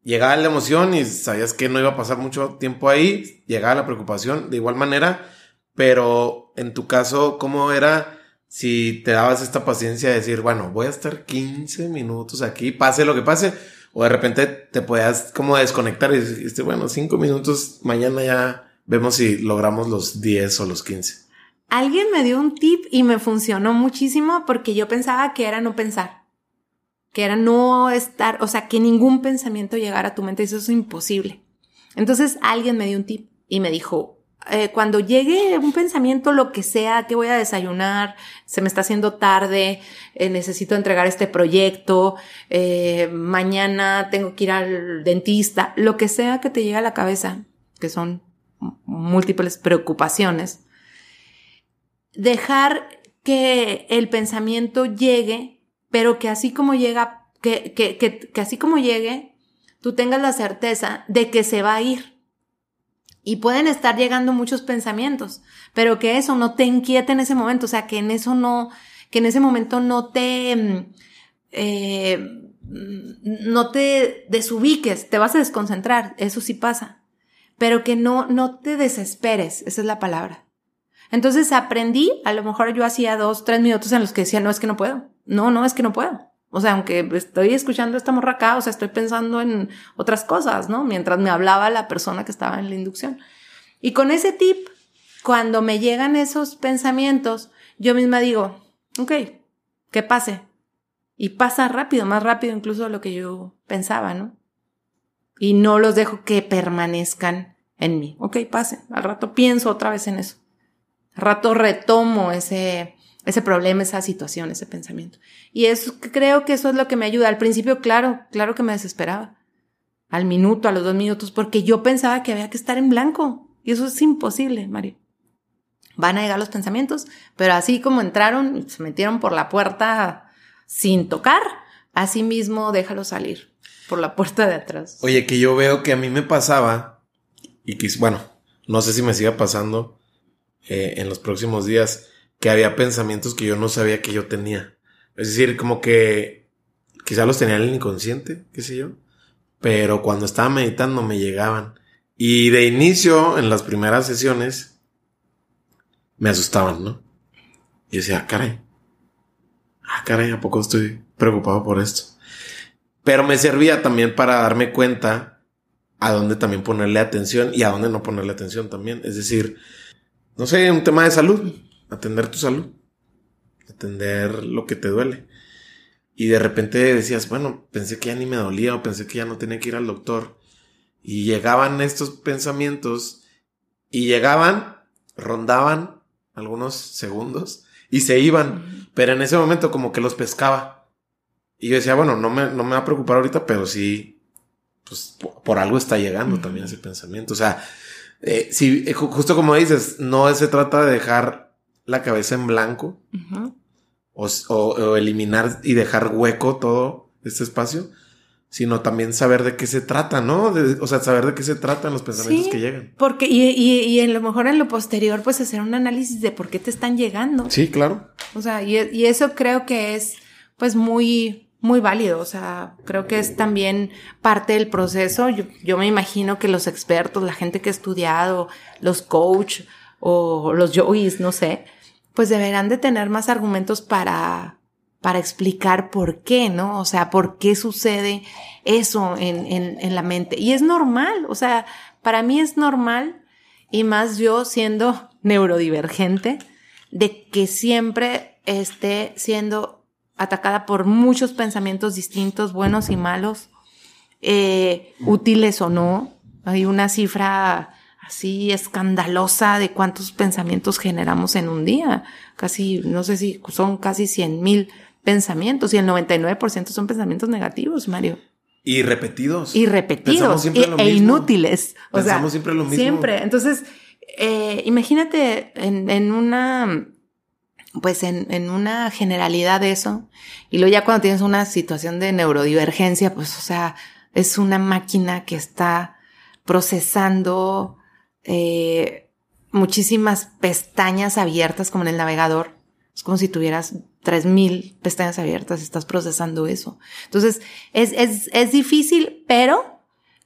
llegaba la emoción y sabías que no iba a pasar mucho tiempo ahí, llegaba la preocupación de igual manera, pero en tu caso, ¿cómo era si te dabas esta paciencia de decir, bueno, voy a estar 15 minutos aquí, pase lo que pase, o de repente te podías como desconectar y decir, bueno, 5 minutos, mañana ya vemos si logramos los 10 o los 15? Alguien me dio un tip y me funcionó muchísimo porque yo pensaba que era no pensar, que era no estar, o sea, que ningún pensamiento llegara a tu mente, eso es imposible. Entonces alguien me dio un tip y me dijo, eh, cuando llegue un pensamiento, lo que sea, que voy a desayunar, se me está haciendo tarde, eh, necesito entregar este proyecto, eh, mañana tengo que ir al dentista, lo que sea que te llegue a la cabeza, que son múltiples preocupaciones, dejar que el pensamiento llegue, pero que así como llega, que, que, que, así como llegue, tú tengas la certeza de que se va a ir. Y pueden estar llegando muchos pensamientos, pero que eso no te inquiete en ese momento, o sea, que en eso no, que en ese momento no te, mm, eh, no te desubiques, te vas a desconcentrar, eso sí pasa, pero que no, no te desesperes, esa es la palabra. Entonces aprendí, a lo mejor yo hacía dos, tres minutos en los que decía, no, es que no puedo. No, no, es que no puedo. O sea, aunque estoy escuchando esta morra acá, o sea, estoy pensando en otras cosas, ¿no? Mientras me hablaba la persona que estaba en la inducción. Y con ese tip, cuando me llegan esos pensamientos, yo misma digo, ok, que pase. Y pasa rápido, más rápido incluso de lo que yo pensaba, ¿no? Y no los dejo que permanezcan en mí. Ok, pase. Al rato pienso otra vez en eso rato retomo ese, ese problema, esa situación, ese pensamiento. Y eso, creo que eso es lo que me ayuda. Al principio, claro, claro que me desesperaba. Al minuto, a los dos minutos, porque yo pensaba que había que estar en blanco. Y eso es imposible, Mario. Van a llegar los pensamientos, pero así como entraron, se metieron por la puerta sin tocar, así mismo déjalo salir por la puerta de atrás. Oye, que yo veo que a mí me pasaba, y que, bueno, no sé si me siga pasando, eh, en los próximos días que había pensamientos que yo no sabía que yo tenía. Es decir, como que quizá los tenía en el inconsciente, qué sé yo, pero cuando estaba meditando me llegaban. Y de inicio, en las primeras sesiones, me asustaban, ¿no? Y decía, ah, caray, ah, caray, ¿a poco estoy preocupado por esto? Pero me servía también para darme cuenta a dónde también ponerle atención y a dónde no ponerle atención también. Es decir, no sé, un tema de salud, atender tu salud, atender lo que te duele. Y de repente decías, bueno, pensé que ya ni me dolía o pensé que ya no tenía que ir al doctor. Y llegaban estos pensamientos y llegaban, rondaban algunos segundos y se iban. Pero en ese momento como que los pescaba. Y yo decía, bueno, no me, no me va a preocupar ahorita, pero sí, pues por, algo está llegando también ese pensamiento. O sea, eh, si, eh, justo como dices, no se trata de dejar la cabeza en blanco o, eliminar y dejar hueco todo este espacio, sino también saber de qué se trata, ¿no? o sea, saber de qué se tratan los pensamientos que llegan. Porque, y, y, y a lo mejor en lo posterior, pues hacer un análisis de por qué te están llegando. Sí, claro. O sea, y, y eso creo que es, pues, muy, muy válido. O sea, creo que es también parte del proceso. Yo, yo me imagino que los expertos, la gente que ha estudiado, los coach o los yogis, no sé, pues deberán de tener más argumentos para, para explicar por qué, ¿no? O sea, por qué sucede eso en, en, en la mente. Y es normal, o sea, para mí es normal, y más yo siendo neurodivergente, de que siempre esté siendo atacada por muchos pensamientos distintos, buenos y malos, eh, útiles o no. Hay una cifra así escandalosa de cuántos pensamientos generamos en un día. Casi, no sé si son casi 100 mil pensamientos y el 99% son pensamientos negativos, Mario. Y repetidos. Y repetidos. E, e, inútiles. O Pensamos siempre lo mismo. Siempre. Entonces, eh, imagínate en, en, una, pues en, en una generalidad de eso. Y luego ya cuando tienes una situación de neurodivergencia, pues, o sea, es una máquina que está procesando eh, muchísimas pestañas abiertas como en el navegador. Es como si tuvieras 3000 pestañas abiertas, estás procesando eso. Entonces, es, es, es difícil, pero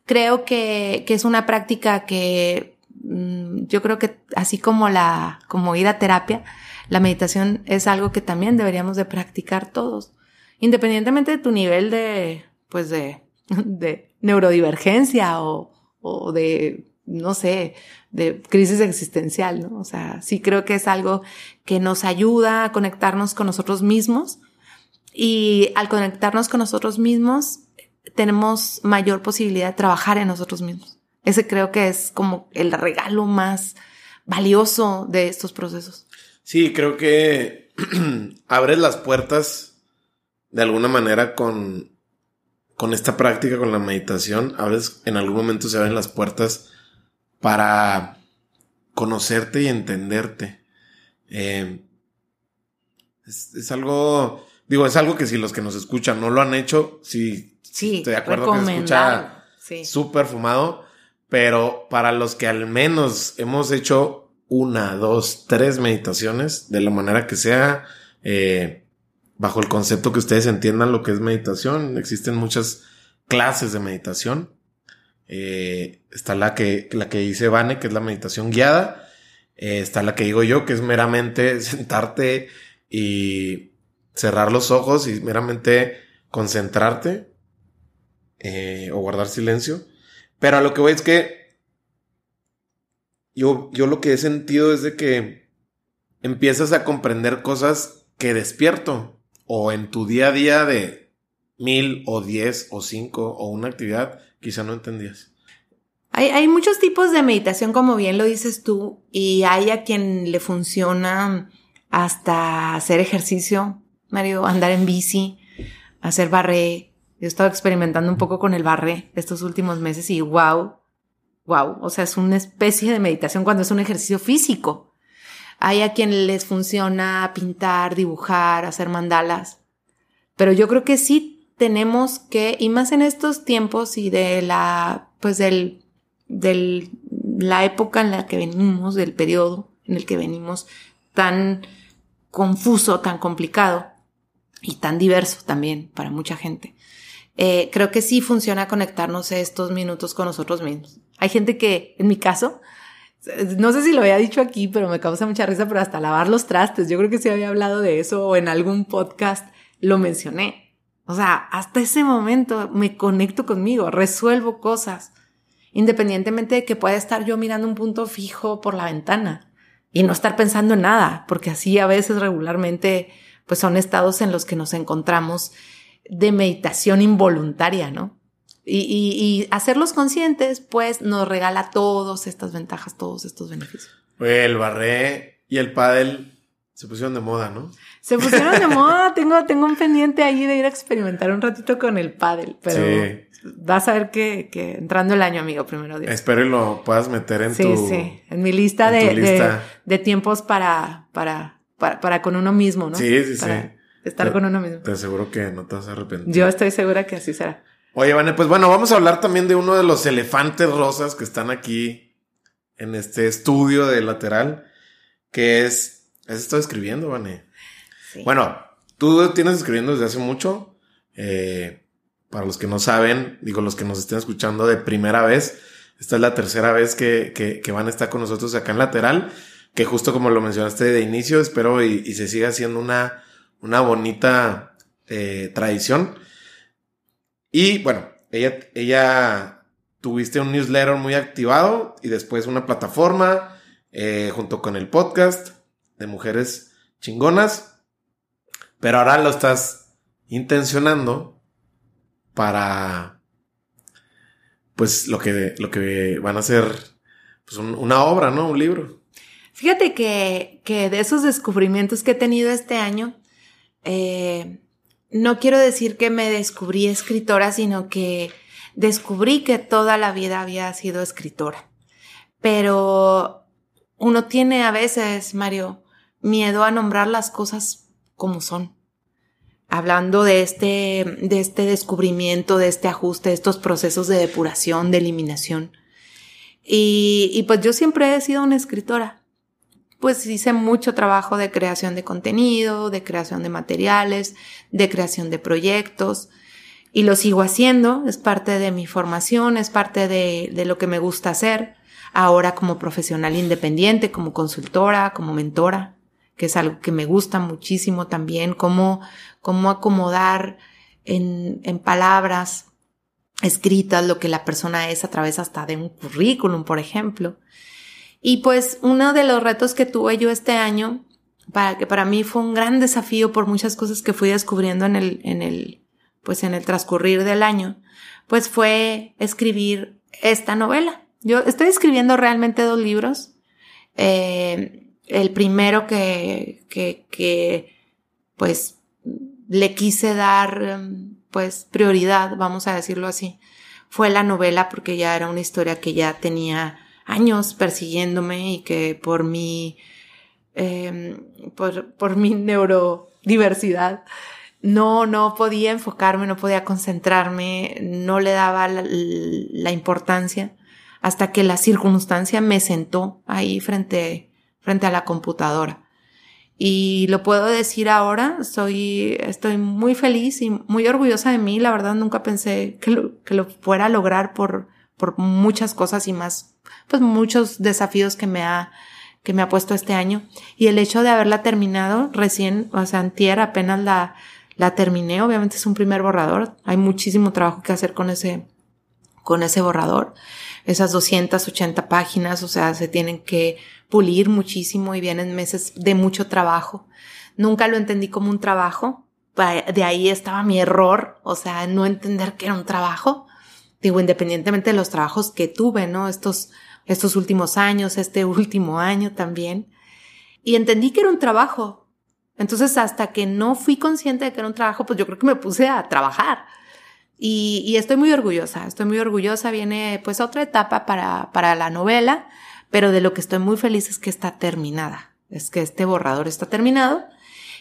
creo que, que, es una práctica que mm, yo creo que así como la, como ir a terapia, la meditación es algo que también deberíamos de practicar todos, independientemente de tu nivel de, pues de, de neurodivergencia o, o de no sé, de crisis existencial, ¿no? O sea, sí creo que es algo que nos ayuda a conectarnos con nosotros mismos y al conectarnos con nosotros mismos tenemos mayor posibilidad de trabajar en nosotros mismos. Ese creo que es como el regalo más valioso de estos procesos. Sí, creo que abres las puertas de alguna manera con, con esta práctica, con la meditación, abres, en algún momento se abren las puertas para conocerte y entenderte. Eh, es, algo, digo, es algo que si los que nos escuchan no lo han hecho, sí, sí estoy de acuerdo que se escucha súper fumado, pero para los que al menos hemos hecho una, dos, tres meditaciones, de la manera que sea, eh, bajo el concepto que ustedes entiendan lo que es meditación, existen muchas clases de meditación. Eh, está la que, la que dice Vane, que es la meditación guiada. Eh, está la que digo yo, que es meramente sentarte y cerrar los ojos y meramente concentrarte o guardar silencio. Pero a lo que voy es que yo, yo lo que he sentido es de que empiezas a comprender cosas que despierto o en tu día a día de mil o diez o cinco o una actividad quizá no entendías. Hay, hay, muchos tipos de meditación, como bien lo dices tú, y hay a quien le funciona hasta hacer ejercicio, Mario, andar en bici, hacer barré. Yo he estado experimentando un poco con el barré estos últimos meses y wow, wow, o sea, es una especie de meditación cuando es un ejercicio físico. Hay a quien les funciona pintar, dibujar, hacer mandalas, pero yo creo que sí tenemos que, y más en estos tiempos y de la, pues del, del, la época en la que venimos, del periodo en el que venimos, tan confuso, tan complicado y tan diverso también para mucha gente. Eh, creo que sí funciona conectarnos estos minutos con nosotros mismos. Hay gente que, en mi caso, no sé si lo había dicho aquí, pero me causa mucha risa, pero hasta lavar los trastes. Yo creo que sí había hablado de eso o en algún podcast lo mencioné. O sea, hasta ese momento me conecto conmigo, resuelvo cosas, independientemente de que pueda estar yo mirando un punto fijo por la ventana y no estar pensando en nada, porque así a veces regularmente pues son estados en los que nos encontramos de meditación involuntaria, ¿no? Y, y, hacerlos conscientes, pues nos regala todas estas ventajas, todos estos beneficios. El barré y el pádel se pusieron de moda, ¿no? Se pusieron de moda. Tengo, tengo un pendiente ahí de ir a experimentar un ratito con el pádel, pero vas a ver que, que, entrando el año, amigo, primero Dios. Espero y lo puedas meter en tu... Sí, sí, en mi lista, de, De, de, tiempos para, para, para, para, con uno mismo, ¿no? Sí, sí, sí. Estar con uno mismo. Te aseguro que no te vas a arrepentir. Yo estoy segura que así será. Oye, Vane, pues bueno, vamos a hablar también de uno de los elefantes rosas que están aquí en este estudio de lateral, que es... ¿Has estado escribiendo, Vane? Sí. Bueno, tú tienes escribiendo desde hace mucho. Eh, para los que no saben, digo, los que nos estén escuchando de primera vez, esta es la tercera vez que, que, van a estar con nosotros acá en lateral, que justo como lo mencionaste de inicio, espero y, se siga haciendo una, una bonita eh, tradición. Y bueno, ella, ella tuviste un newsletter muy activado y después una plataforma eh, junto con el podcast de mujeres chingonas, pero ahora lo estás intencionando para pues lo que, lo que van a ser pues una obra, ¿no? Un libro. Fíjate que, que, de esos descubrimientos que he tenido este año, eh, no quiero decir que me descubrí escritora, sino que descubrí que toda la vida había sido escritora. Pero uno tiene a veces, Mario, miedo a nombrar las cosas como son hablando de este, de este descubrimiento, de este ajuste, de estos procesos de depuración, de eliminación. Y, y pues yo siempre he sido una escritora. Pues hice mucho trabajo de creación de contenido, de creación de materiales, de creación de proyectos. Y lo sigo haciendo, es parte de mi formación, es parte de, de lo que me gusta hacer. Ahora como profesional independiente, como consultora, como mentora que es algo que me gusta muchísimo también, cómo, cómo acomodar en, en palabras escritas lo que la persona es a través hasta de un currículum, por ejemplo. Y pues uno de los retos que tuve yo este año, para que para mí fue un gran desafío por muchas cosas que fui descubriendo en el, en el, pues en el transcurrir del año, pues fue escribir esta novela. Yo estoy escribiendo realmente dos libros. Eh, el primero que, que, que, pues, le quise dar, pues, prioridad, vamos a decirlo así, fue la novela porque ya era una historia que ya tenía años persiguiéndome y que por mi, eh, por, por mi neurodiversidad, no, no podía enfocarme, no podía concentrarme, no le daba la, la importancia hasta que la circunstancia me sentó ahí frente frente a la computadora. Y lo puedo decir ahora, soy, estoy muy feliz y muy orgullosa de mí. La verdad nunca pensé que lo, que lo fuera a lograr por, por muchas cosas y más, pues muchos desafíos que me ha, que me ha puesto este año. Y el hecho de haberla terminado recién, o sea, antier apenas la, la terminé. Obviamente es un primer borrador. Hay muchísimo trabajo que hacer con ese, con ese borrador. Esas 280 páginas, o sea, se tienen que pulir muchísimo y vienen meses de mucho trabajo. Nunca lo entendí como un trabajo. De ahí estaba mi error, o sea, no entender que era un trabajo. Digo, independientemente de los trabajos que tuve, ¿no? Estos, estos últimos años, este último año también. Y entendí que era un trabajo. Entonces, hasta que no fui consciente de que era un trabajo, pues yo creo que me puse a trabajar. Y, y estoy muy orgullosa, estoy muy orgullosa. Viene pues otra etapa para, para la novela pero de lo que estoy muy feliz es que está terminada, es que este borrador está terminado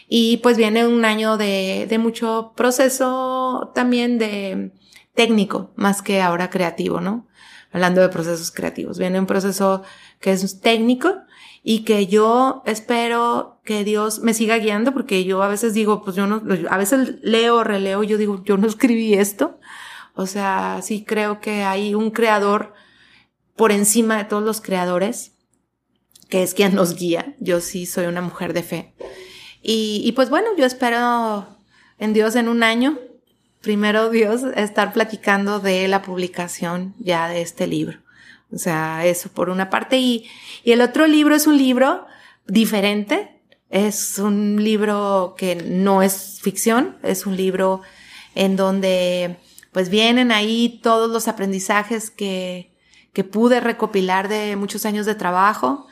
y pues viene un año de, de mucho proceso también de técnico, más que ahora creativo, ¿no? Hablando de procesos creativos, viene un proceso que es técnico y que yo espero que Dios me siga guiando porque yo a veces digo, pues yo no, a veces leo, releo, yo digo, yo no escribí esto. O sea, sí creo que hay un creador por encima de todos los creadores, que es quien nos guía. Yo sí soy una mujer de fe. Y, pues bueno, yo espero en Dios en un año, primero Dios, estar platicando de la publicación ya de este libro. O sea, eso por una parte. Y, y el otro libro es un libro diferente. Es un libro que no es ficción, es un libro en donde pues vienen ahí todos los aprendizajes que, que pude recopilar de muchos años de trabajo,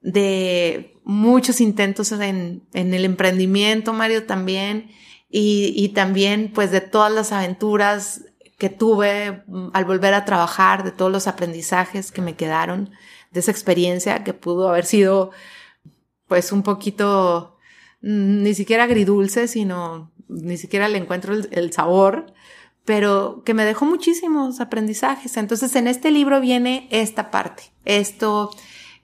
de muchos intentos en, en el emprendimiento, Mario, también, y, y también pues de todas las aventuras que tuve mm, al volver a trabajar, de todos los aprendizajes que me quedaron de esa experiencia que pudo haber sido pues un poquito mm, ni siquiera agridulce, sino ni siquiera le encuentro el, sabor, pero que me dejó muchísimos aprendizajes. Entonces, en este libro viene esta parte. Esto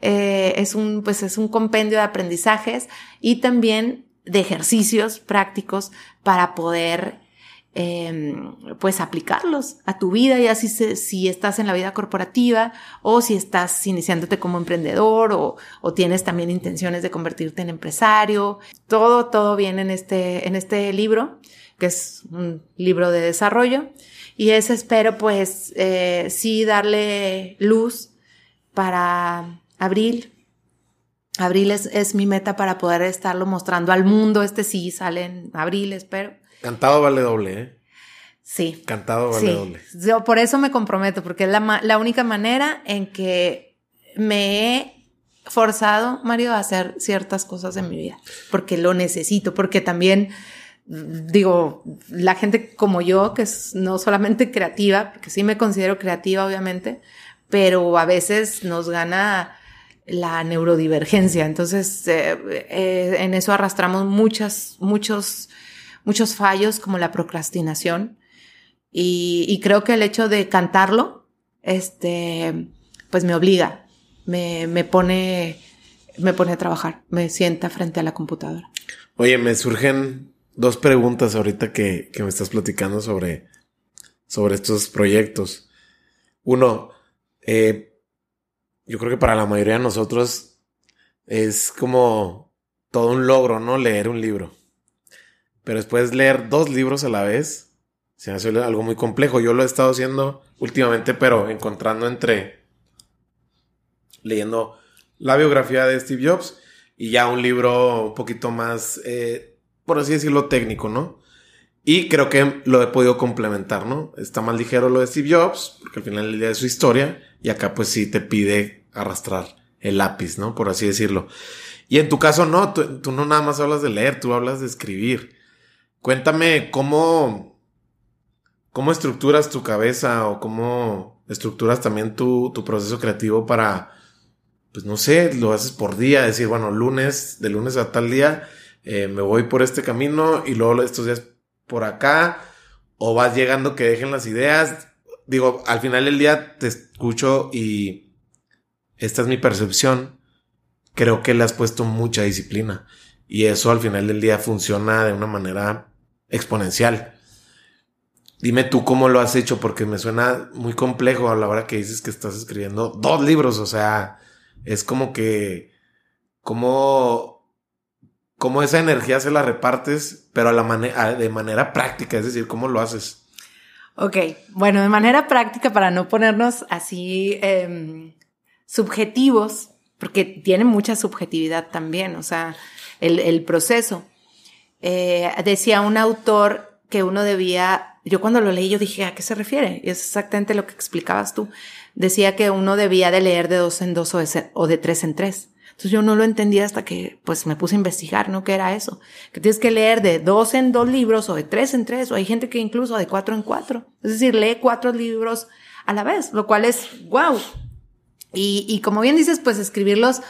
eh, es un, pues es un compendio de aprendizajes y también de ejercicios prácticos para poder eh, pues aplicarlos a tu vida, ya si, si estás en la vida corporativa o si estás iniciándote como emprendedor o, tienes también intenciones de convertirte en empresario. Todo, todo viene en este, en este libro que es un libro de desarrollo. Y ese espero pues eh, sí darle luz para abril. Abril es, es, mi meta para poder estarlo mostrando al mundo. Este sí sale en abril, espero. Cantado vale doble, ¿eh? Sí. Cantado vale doble. Yo por eso me comprometo, porque es la, la única manera en que me he forzado, Mario, a hacer ciertas cosas en mi vida. Porque lo necesito, porque también digo, la gente como yo, que es no solamente creativa, porque sí me considero creativa, obviamente, pero a veces nos gana la neurodivergencia. Entonces, eh, eh, en eso arrastramos muchas, muchos, muchos fallos como la procrastinación. Y, creo que el hecho de cantarlo, este, pues me obliga, me, me pone, me pone a trabajar, me sienta frente a la computadora. Oye, me surgen dos preguntas ahorita que, que me estás platicando sobre, sobre estos proyectos. Uno, eh, yo creo que para la mayoría de nosotros es como todo un logro, ¿no? Leer un libro. Pero después leer dos libros a la vez se hace algo muy complejo. Yo lo he estado haciendo últimamente, pero encontrando entre leyendo la biografía de Steve Jobs y ya un libro un poquito más eh, por así decirlo, técnico, ¿no? Y creo que lo he podido complementar, ¿no? Está más ligero lo de Steve Jobs, porque al final el día de su historia, y acá pues sí te pide arrastrar el lápiz, ¿no? Por así decirlo. Y en tu caso no, tú, no nada más hablas de leer, tú hablas de escribir. Cuéntame cómo, cómo estructuras tu cabeza o cómo estructuras también tu, tu proceso creativo para, pues no sé, lo haces por día, decir, bueno, lunes, de lunes a tal día, eh, me voy por este camino y luego estos días por acá, o vas llegando que dejen las ideas. Digo, al final del día te escucho y esta es mi percepción. Creo que le has puesto mucha disciplina y eso al final del día funciona de una manera exponencial. Dime tú cómo lo has hecho porque me suena muy complejo a la hora que dices que estás escribiendo dos libros, o sea, es como que, como cómo esa energía se la repartes, pero de manera práctica, es decir, cómo lo haces. Ok, bueno, de manera práctica para no ponernos así eh, subjetivos, porque tiene mucha subjetividad también, o sea, el, proceso. Eh, decía un autor que uno debía, yo cuando lo leí yo dije, ¿a qué se refiere? Y es exactamente lo que explicabas tú. Decía que uno debía de leer de dos en dos o de tres en tres. Entonces yo no lo entendía hasta que pues me puse a investigar, ¿no? ¿Qué era eso? Que tienes que leer de dos en dos libros o de tres en tres o hay gente que incluso de cuatro en cuatro. Es decir, lee cuatro libros a la vez, lo cual es wow. Y, y como bien dices, pues escribirlos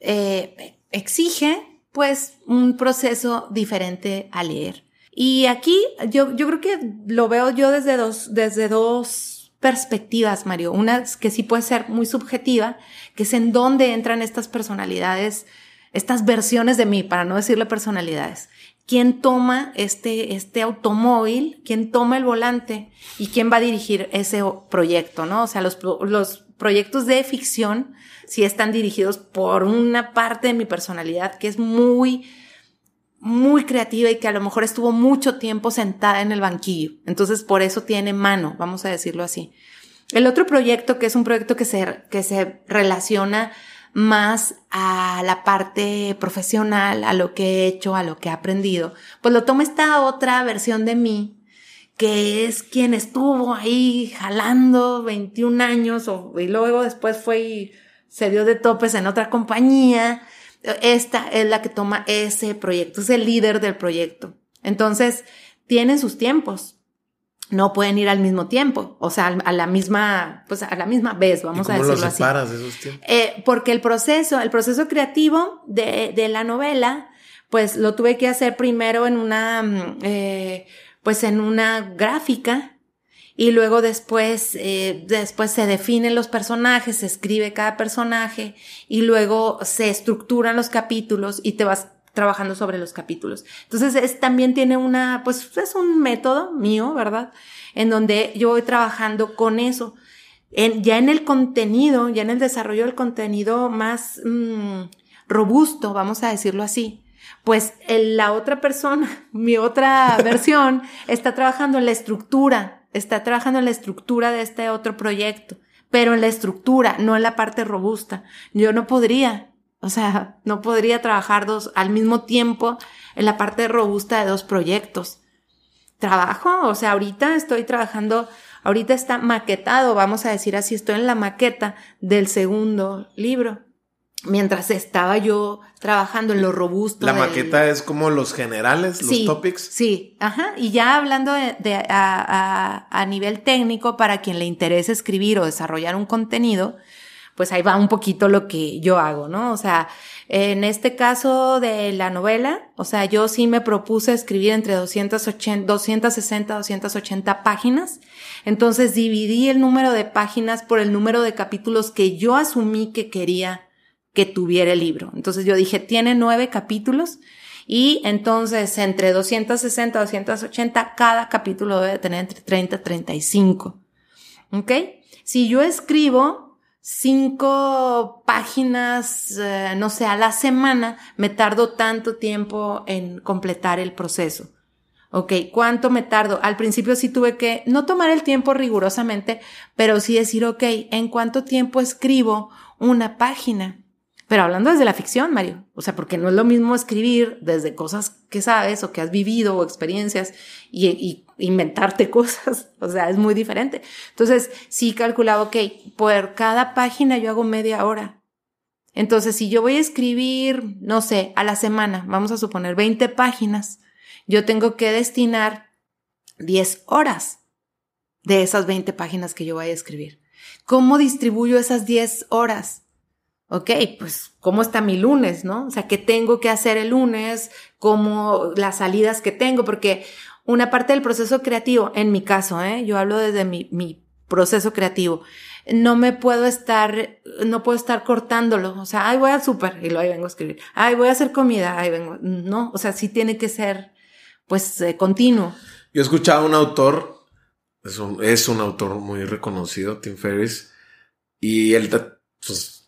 eh, exige pues un proceso diferente a leer. Y aquí yo, yo creo que lo veo yo desde dos, desde dos perspectivas, Mario. Una que sí puede ser muy subjetiva, que es en dónde entran estas personalidades, estas versiones de mí, para no decirle personalidades. ¿Quién toma este, este automóvil? ¿Quién toma el volante? ¿Y quién va a dirigir ese proyecto, no? O sea, los, los proyectos de ficción sí están dirigidos por una parte de mi personalidad que es muy, muy creativa y que a lo mejor estuvo mucho tiempo sentada en el banquillo. Entonces, por eso tiene mano, vamos a decirlo así. El otro proyecto, que es un proyecto que se, que se relaciona más a la parte profesional, a lo que he hecho, a lo que he aprendido, pues lo tomo esta otra versión de mí que es quien estuvo ahí jalando 21 años y luego después fue y se dio de topes en otra compañía. Esta es la que toma ese proyecto, es el líder del proyecto. Entonces, tienen sus tiempos. No pueden ir al mismo tiempo, o sea, a la misma, pues a la misma vez, vamos ¿Y a cómo decirlo los separas de esos tiempos? Eh, porque el proceso, el proceso creativo de, de, la novela, pues lo tuve que hacer primero en una, mm, eh, pues en una gráfica y luego después, eh, después se definen los personajes, se escribe cada personaje y luego se estructuran los capítulos y te vas trabajando sobre los capítulos. Entonces es, también tiene una, pues es un método mío, ¿verdad? En donde yo voy trabajando con eso. En, ya en el contenido, ya en el desarrollo del contenido más mmm, robusto, vamos a decirlo así, pues la otra persona, mi otra versión, está trabajando en la estructura, está trabajando en la estructura de este otro proyecto, pero en la estructura, no en la parte robusta. Yo no podría, o sea, no podría trabajar dos al mismo tiempo en la parte robusta de dos proyectos. Trabajo, o sea, ahorita estoy trabajando, ahorita está maquetado, vamos a decir así, estoy en la maqueta del segundo libro. Mientras estaba yo trabajando en lo robusto. La del- maqueta es como los generales, los Sí, topics. Sí, ajá. Y ya hablando de, de- a, a- a nivel técnico, para quien le interese escribir o desarrollar un contenido, pues ahí va un poquito lo que yo hago, ¿no? O sea, en este caso de la novela, o sea, yo sí me propuse escribir entre 280, 260, 280 páginas. Entonces dividí el número de páginas por el número de capítulos que yo asumí que quería tuviera el libro. Entonces yo dije, tiene nueve capítulos y entonces entre 260 y 280 cada capítulo debe tener entre 30 y 35. ¿Ok? Si yo escribo cinco páginas, eh, no sé, a la semana, me tardo tanto tiempo en completar el proceso. Ok, ¿cuánto me tardo? Al principio sí tuve que no tomar el tiempo rigurosamente, pero sí decir, ok, ¿en cuánto tiempo escribo una página? Pero hablando desde la ficción, Mario. O sea, porque no es lo mismo escribir desde cosas que sabes o que has vivido o experiencias y, inventarte cosas. O sea, es muy diferente. Entonces, sí calculaba, ok, por cada página yo hago media hora. Entonces, si yo voy a escribir, no sé, a la semana, vamos a suponer 20 páginas, yo tengo que destinar 10 horas de esas 20 páginas que yo vaya a escribir. ¿Cómo distribuyo esas 10 horas? Ok, pues, ¿cómo está mi lunes, no? O sea, ¿qué tengo que hacer el lunes? ¿Cómo las salidas que tengo? Porque una parte del proceso creativo, en mi caso, ¿eh? Yo hablo desde mi, mi proceso creativo. No me puedo estar, no puedo estar cortándolo. O sea, ay, voy al súper y luego ahí vengo a escribir. Ay, voy a hacer comida, ahí vengo. No, o sea, sí tiene que ser, pues, eh, continuo. Yo he escuchado a un autor, es un, es un autor muy reconocido, Tim Ferriss, y él, pues,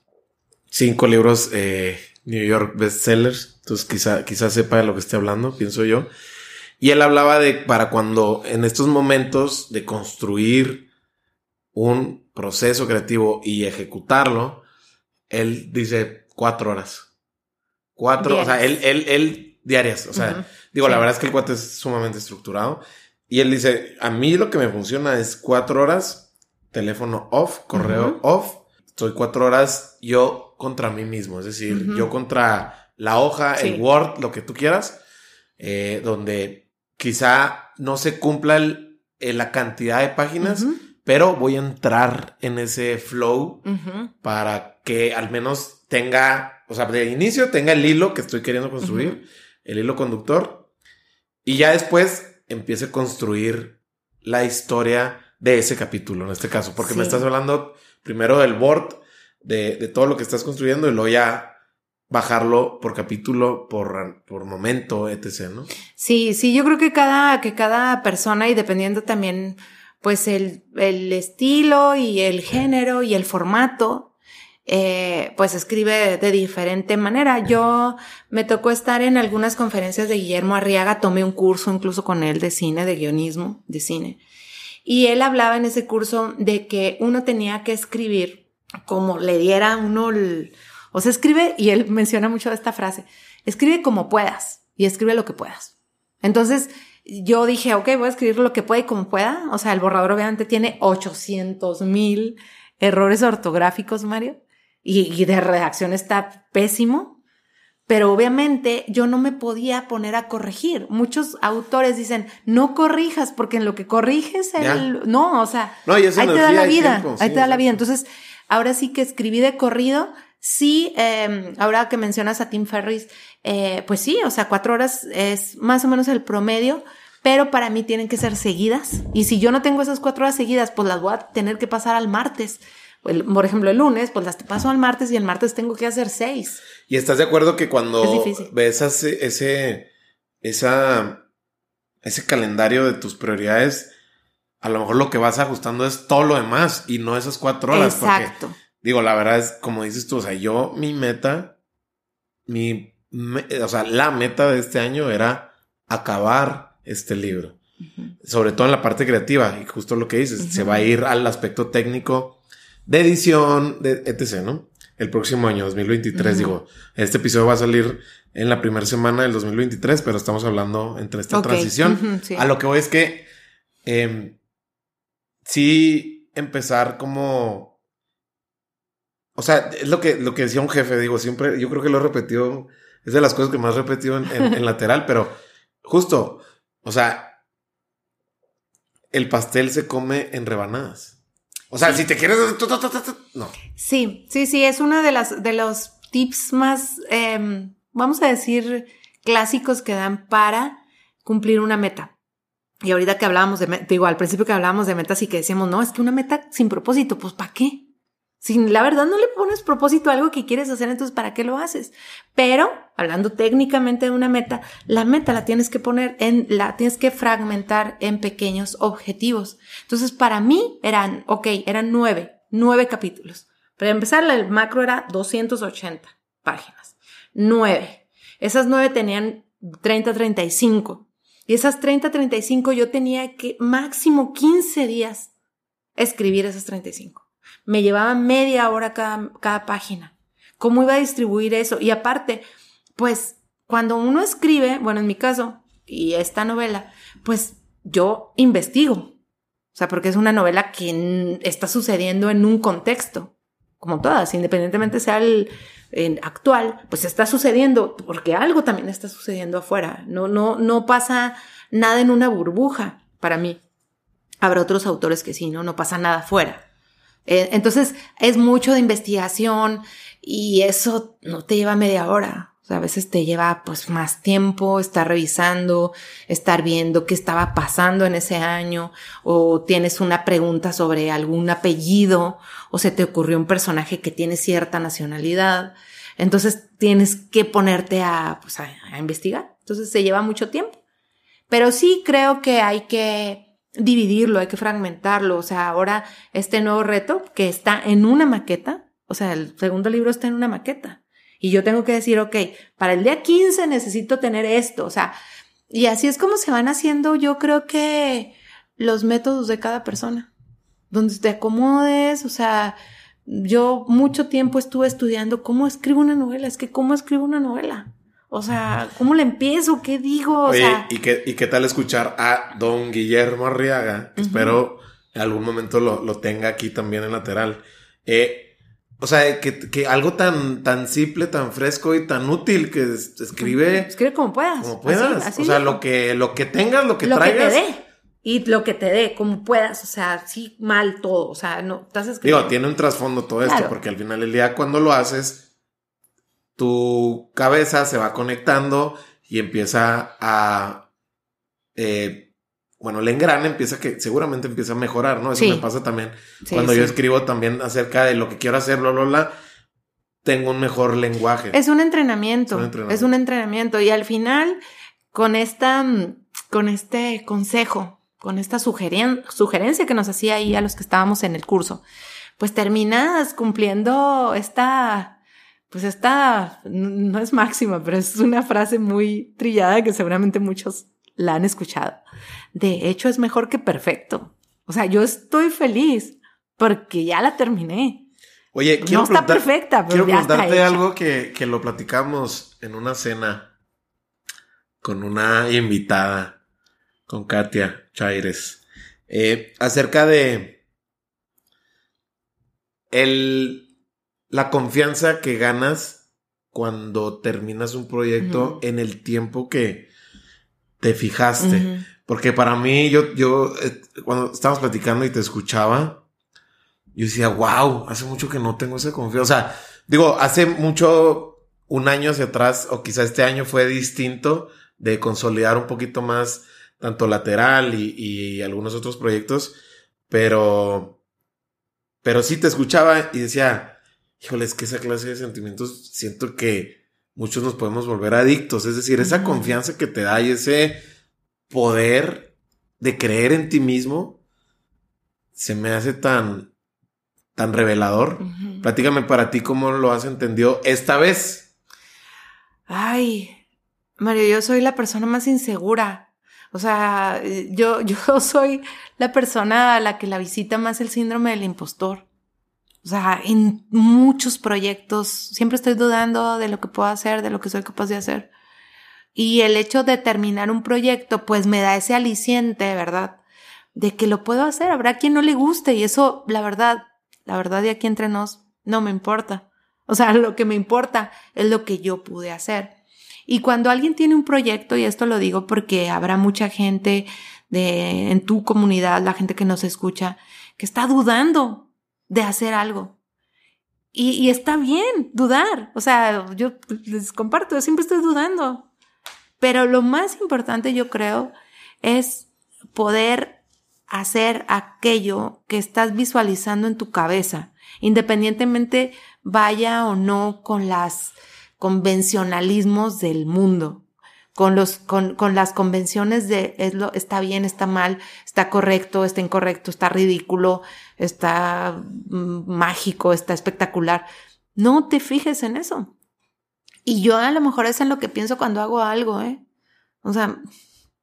cinco libros eh, New York bestsellers, entonces quizá, quizá sepa de lo que esté hablando, pienso yo. Y él hablaba de para cuando en estos momentos de construir un proceso creativo y ejecutarlo, él dice cuatro horas. Cuatro, o sea, él, él, él, diarias, o sea, digo, la verdad es que el cuate es sumamente estructurado. Y él dice, a mí lo que me funciona es cuatro horas, teléfono off, correo off. Estoy cuatro horas yo contra mí mismo, es decir, yo contra la hoja, Sí. el Word, lo que tú quieras, eh, donde quizá no se cumpla el- eh, la cantidad de páginas, pero voy a entrar en ese flow para que al menos tenga, o sea, de inicio tenga el hilo que estoy queriendo construir, el hilo conductor, y ya después empiece a construir la historia de ese capítulo, en este caso, porque me estás hablando primero del board, de, de todo lo que estás construyendo, y luego ya bajarlo por capítulo, por, por momento, etc., ¿no? Sí, sí, yo creo que cada, que cada persona y dependiendo también, pues el, el estilo y el género y el formato, eh, pues escribe de diferente manera. Yo me tocó estar en algunas conferencias de Guillermo Arriaga, tomé un curso incluso con él de cine, de guionismo, de cine. Y él hablaba en ese curso de que uno tenía que escribir como le diera uno el, o sea, escribe, y él menciona mucho esta frase, escribe como puedas y escribe lo que puedas. Entonces, yo dije, ok, voy a escribir lo que pueda y como pueda. O sea, el borrador obviamente tiene 800 mil errores ortográficos, Mario, y, de redacción está pésimo. Pero obviamente yo no me podía poner a corregir. Muchos autores dicen, no corrijas, porque en lo que corriges, el... no, o sea, ahí te da la vida, ahí te da la vida. Entonces, ahora sí que escribí de corrido. Sí, eh, ahora que mencionas a Tim Ferris, eh, pues sí, o sea, cuatro horas es más o menos el promedio, pero para mí tienen que ser seguidas. Y si yo no tengo esas cuatro horas seguidas, pues las voy a tener que pasar al martes. por ejemplo, el lunes, pues las paso al martes y el martes tengo que hacer seis. ¿Y estás de acuerdo que cuando ves ese, ese, esa, ese calendario de tus prioridades, a lo mejor lo que vas ajustando es todo lo demás y no esas cuatro horas? Exacto. digo, la verdad es, como dices tú, o sea, yo, mi meta, mi o sea, la meta de este año era acabar este libro. Sobre todo en la parte creativa, y justo lo que dices, se va a ir al aspecto técnico de edición, de etc., ¿no? El próximo año, 2023, digo, este episodio va a salir en la primera semana del 2023, pero estamos hablando entre esta transición. A lo que voy es que eh, sí empezar como... O sea, es lo que, lo que decía un jefe, digo, siempre, yo creo que lo he repetido es de las cosas que más he repetido en, lateral, pero justo, o sea, el pastel se come en rebanadas. O sea, si te quieres, no. Sí, sí, sí, es uno de las de los tips más, em, vamos a decir, clásicos que dan para cumplir una meta. Y ahorita que hablábamos de, digo, al principio que hablábamos de metas y que decíamos, no, es que una meta sin propósito, pues ¿para qué? Si la verdad no le pones propósito a algo que quieres hacer, entonces ¿para qué lo haces? Pero, hablando técnicamente de una meta, la meta la tienes que poner en, la tienes que fragmentar en pequeños objetivos. Entonces, para mí eran, ok, eran nueve, nueve capítulos. Para empezar, el macro era 280 páginas. Nueve. Esas nueve tenían 30, 35. Y esas 30, 35 yo tenía que máximo 15 días escribir esas 35. Me llevaba media hora cada, cada página. ¿Cómo iba a distribuir eso? Y aparte, pues cuando uno escribe, bueno, en mi caso, y esta novela, pues yo investigo. O sea, porque es una novela que está sucediendo en un contexto, como todas, independientemente sea el, actual, pues está sucediendo, porque algo también está sucediendo afuera. No, no, no pasa nada en una burbuja para mí. Habrá otros autores que sí, ¿no? No pasa nada afuera. Eh, entonces es mucho de investigación y eso no te lleva media hora. O sea, a veces te lleva pues más tiempo estar revisando, estar viendo qué estaba pasando en ese año o tienes una pregunta sobre algún apellido o se te ocurrió un personaje que tiene cierta nacionalidad. Entonces tienes que ponerte a, pues, a investigar. Entonces se lleva mucho tiempo. Pero sí creo que hay que dividirlo, hay que fragmentarlo. O sea, ahora este nuevo reto que está en una maqueta, o sea, el segundo libro está en una maqueta. Y yo tengo que decir, ok, para el día 15 necesito tener esto. O sea, y así es como se van haciendo, yo creo que los métodos de cada persona. Donde te acomodes, o sea, yo mucho tiempo estuve estudiando cómo escribo una novela. Es que cómo escribo una novela. O sea, ¿cómo le empiezo? ¿Qué digo? O sea... ¿y qué, ¿y qué tal escuchar a don Guillermo Arriaga? Espero en algún momento lo, lo, tenga aquí también en lateral. Eh, o sea, que, que, algo tan, tan simple, tan fresco y tan útil que escribe. Escribe como puedas. Como puedas. o sea, lo que, lo que tengas, lo que traigas. Que te dé. Y lo que te dé, como puedas. O sea, sí, mal todo. O sea, no estás escribiendo. Digo, tiene un trasfondo todo esto, porque al final del día, cuando lo haces, tu cabeza se va conectando y empieza a, eh, bueno, el engrane empieza que seguramente empieza a mejorar, ¿no? Eso me pasa también cuando yo escribo también acerca de lo que quiero hacer, bla, bla, bla. Tengo un mejor lenguaje. Es un entrenamiento. Es un entrenamiento. Y al final, con esta, con este consejo, con esta sugerencia que nos hacía ahí a los que estábamos en el curso, pues terminas cumpliendo esta, pues esta no es máxima, pero es una frase muy trillada que seguramente muchos la han escuchado. De hecho, es mejor que perfecto. O sea, yo estoy feliz porque ya la terminé. Oye, quiero no está perfecta, pero quiero ya preguntarte algo que, que lo platicamos en una cena con una invitada Con Katia Chaires. Eh, acerca de el, la confianza que ganas cuando terminas un proyecto en el tiempo que te fijaste. Porque para mí, yo, yo, eh, cuando estábamos platicando y te escuchaba, yo decía, wow, hace mucho que no tengo esa confianza. O sea, digo, hace mucho, un año hacia atrás, o quizá este año fue distinto de consolidar un poquito más tanto lateral y, y algunos otros proyectos, pero, pero sí te escuchaba y decía, híjole, es que esa clase de sentimientos siento que muchos nos podemos volver adictos, es decir, esa confianza que te da y ese poder de creer en ti mismo se me hace tan, tan revelador. Platícame para ti cómo lo has entendido esta vez. Ay, Mario, yo soy la persona más insegura. O sea, yo, yo soy la persona a la que la visita más el síndrome del impostor. O sea, en muchos proyectos siempre estoy dudando de lo que puedo hacer, de lo que soy capaz de hacer. Y el hecho de terminar un proyecto, pues me da ese aliciente, ¿verdad? De que lo puedo hacer. Habrá quien no le guste y eso, la verdad, la verdad de aquí entre nos, no me importa. O sea, lo que me importa es lo que yo pude hacer. Y cuando alguien tiene un proyecto, y esto lo digo porque habrá mucha gente de, en tu comunidad, la gente que nos escucha, que está dudando de hacer algo. Y, está bien dudar. O sea, yo les comparto, siempre estoy dudando. Pero lo más importante, yo creo, es poder hacer aquello que estás visualizando en tu cabeza, independientemente vaya o no con las convencionalismos del mundo, con los, con, con las convenciones de es lo, está bien, está mal, está correcto, está incorrecto, está ridículo, está mm, mágico, está espectacular. No te fijes en eso. Y yo a lo mejor es en lo que pienso cuando hago algo, ¿eh? O sea,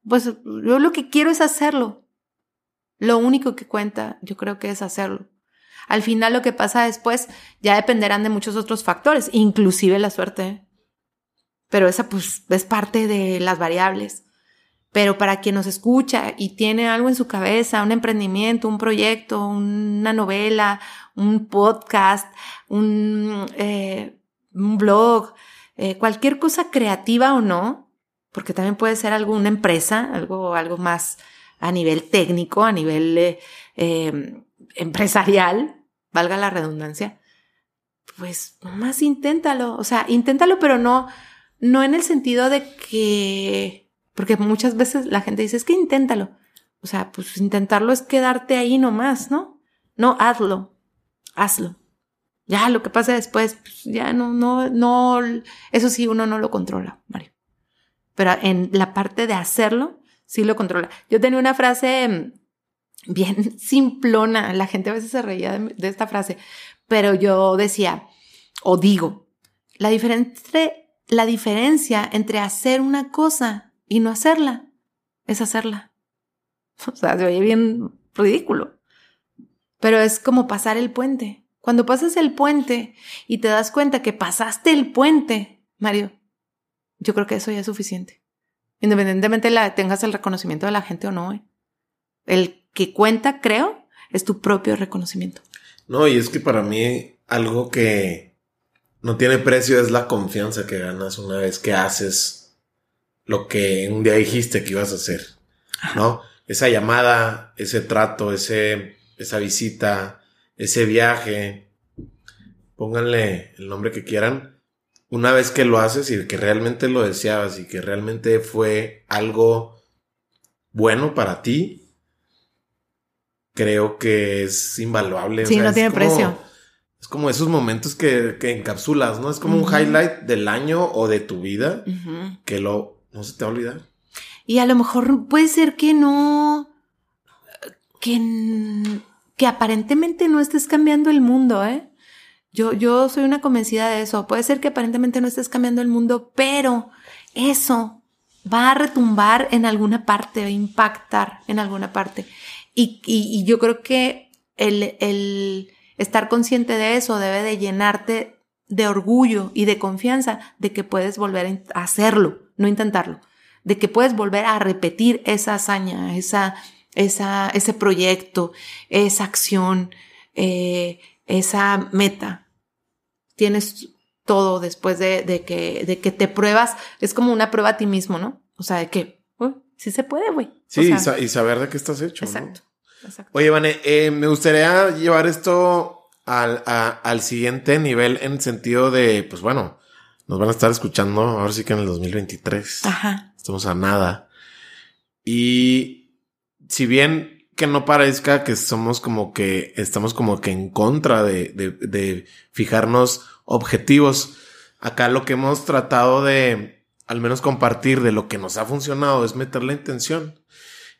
pues yo lo que quiero es hacerlo. Lo único que cuenta, yo creo que es hacerlo. Al final lo que pasa después ya dependerán de muchos otros factores, inclusive la suerte. ¿eh? Pero esa pues es parte de las variables. Pero para quien nos escucha y tiene algo en su cabeza, un emprendimiento, un proyecto, una novela, un podcast, un, eh, un blog, eh, cualquier cosa creativa o no, porque también puede ser alguna empresa, algo, algo más a nivel técnico, a nivel eh, em, empresarial, valga la redundancia, pues nomás inténtalo, o sea, inténtalo, pero no, no en el sentido de que, porque muchas veces la gente dice, es que inténtalo, o sea, pues intentarlo es quedarte ahí nomás, ¿no? No, hazlo, hazlo. Ya lo que pasa después, pues ya no, no, no, eso sí uno no lo controla, Mario. Pero en la parte de hacerlo, sí lo controla. Yo tenía una frase mm, bien simplona, la gente a veces se reía de, esta frase, pero yo decía, o digo, la diferencia, la diferencia entre hacer una cosa y no hacerla es hacerla. O sea, se oye bien ridículo. Pero es como pasar el puente. Cuando pasas el puente y te das cuenta que pasaste el puente, Mario, yo creo que eso ya es suficiente. Independientemente la, tengas el reconocimiento de la gente o no. ¿eh? El que cuenta, creo, es tu propio reconocimiento. No, y es que para mí algo que no tiene precio es la confianza que ganas una vez que haces lo que un día dijiste que ibas a hacer. ¿No? Esa llamada, ese trato, ese, esa visita, ese viaje, pónganle el nombre que quieran, una vez que lo haces y que realmente lo deseabas y que realmente fue algo bueno para ti, creo que es invaluable. Sí, no tiene precio. Es como esos momentos que, encapsulas, ¿no? Es como un highlight del año o de tu vida que lo no se te va. Y a lo mejor puede ser que no, que que aparentemente no estés cambiando el mundo, ¿eh? Yo, yo soy una convencida de eso. Puede ser que aparentemente no estés cambiando el mundo, pero eso va a retumbar en alguna parte, va a impactar en alguna parte. Y, y, yo creo que el, el estar consciente de eso debe de llenarte de orgullo y de confianza de que puedes volver a hacerlo, no intentarlo. de que puedes volver a repetir esa hazaña, esa, esa, ese proyecto, esa acción, eh, esa meta. Tienes todo después de, de, que, de que te pruebas. Es como una prueba a ti mismo, ¿no? O sea, de que, sí se puede, güey. Sí, y, saber de qué estás hecho. Exacto. Oye, Vane, eh, me gustaría llevar esto al, al siguiente nivel en sentido de, pues bueno, nos van a estar escuchando ahora sí que en el 2023. Ajá. Estamos a nada. Y si bien que no parezca que somos como que estamos como que en contra de, de, de fijarnos objetivos, acá lo que hemos tratado de al menos compartir de lo que nos ha funcionado es meter la intención.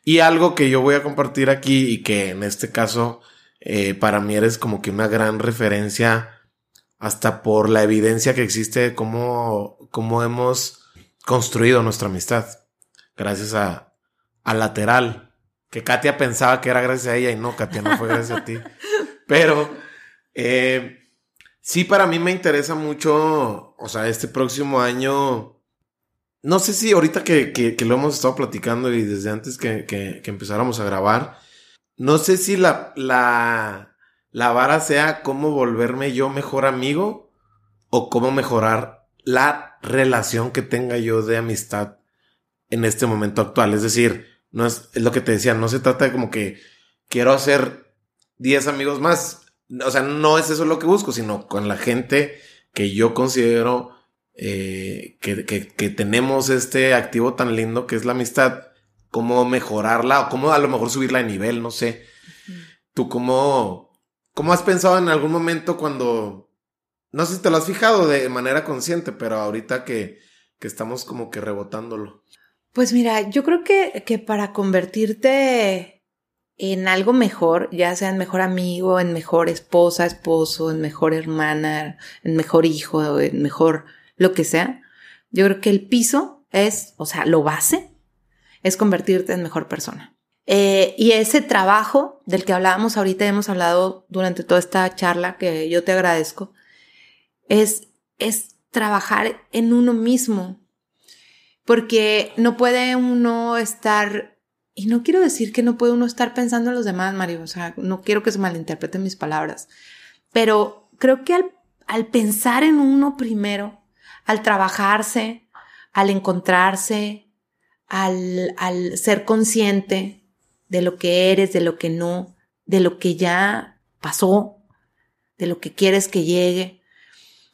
Y algo que yo voy a compartir aquí y que en este caso eh, para mí eres como que una gran referencia hasta por la evidencia que existe de cómo, cómo hemos construido nuestra amistad. Gracias a, a Lateral, que Katia pensaba que era gracias a ella y no, Katia, no fue gracias a ti. Pero eh, sí, para mí me interesa mucho, o sea, este próximo año no sé si ahorita que, que, lo hemos estado platicando y desde antes que, que, empezáramos a grabar, no sé si la, la, la vara sea cómo volverme yo mejor amigo o cómo mejorar la relación que tenga yo de amistad en este momento actual. Es decir, no es, es lo que te decía, no se trata de como que quiero hacer 10 amigos más. O sea, no es eso lo que busco, sino con la gente que yo considero eh, que, que, tenemos este activo tan lindo que es la amistad, cómo mejorarla o cómo a lo mejor subirla de nivel, no sé. ¿Tú cómo, cómo has pensado en algún momento cuando, no sé si te lo has fijado de manera consciente, pero ahorita que, que estamos como que rebotándolo? Pues mira, yo creo que, que para convertirte en algo mejor, ya sea en mejor amigo, en mejor esposa, esposo, en mejor hermana, en mejor hijo, en mejor lo que sea, yo creo que el piso es, o sea, lo base, es convertirte en mejor persona. Eh, y ese trabajo del que hablábamos ahorita, hemos hablado durante toda esta charla, que yo te agradezco, es, es trabajar en uno mismo. Porque no puede uno estar, y no quiero decir que no puede uno estar pensando en los demás, Mario, o sea, no quiero que se malinterpreten mis palabras, pero creo que al, al pensar en uno primero, al trabajarse, al encontrarse, al, al ser consciente de lo que eres, de lo que no, de lo que ya pasó, de lo que quieres que llegue,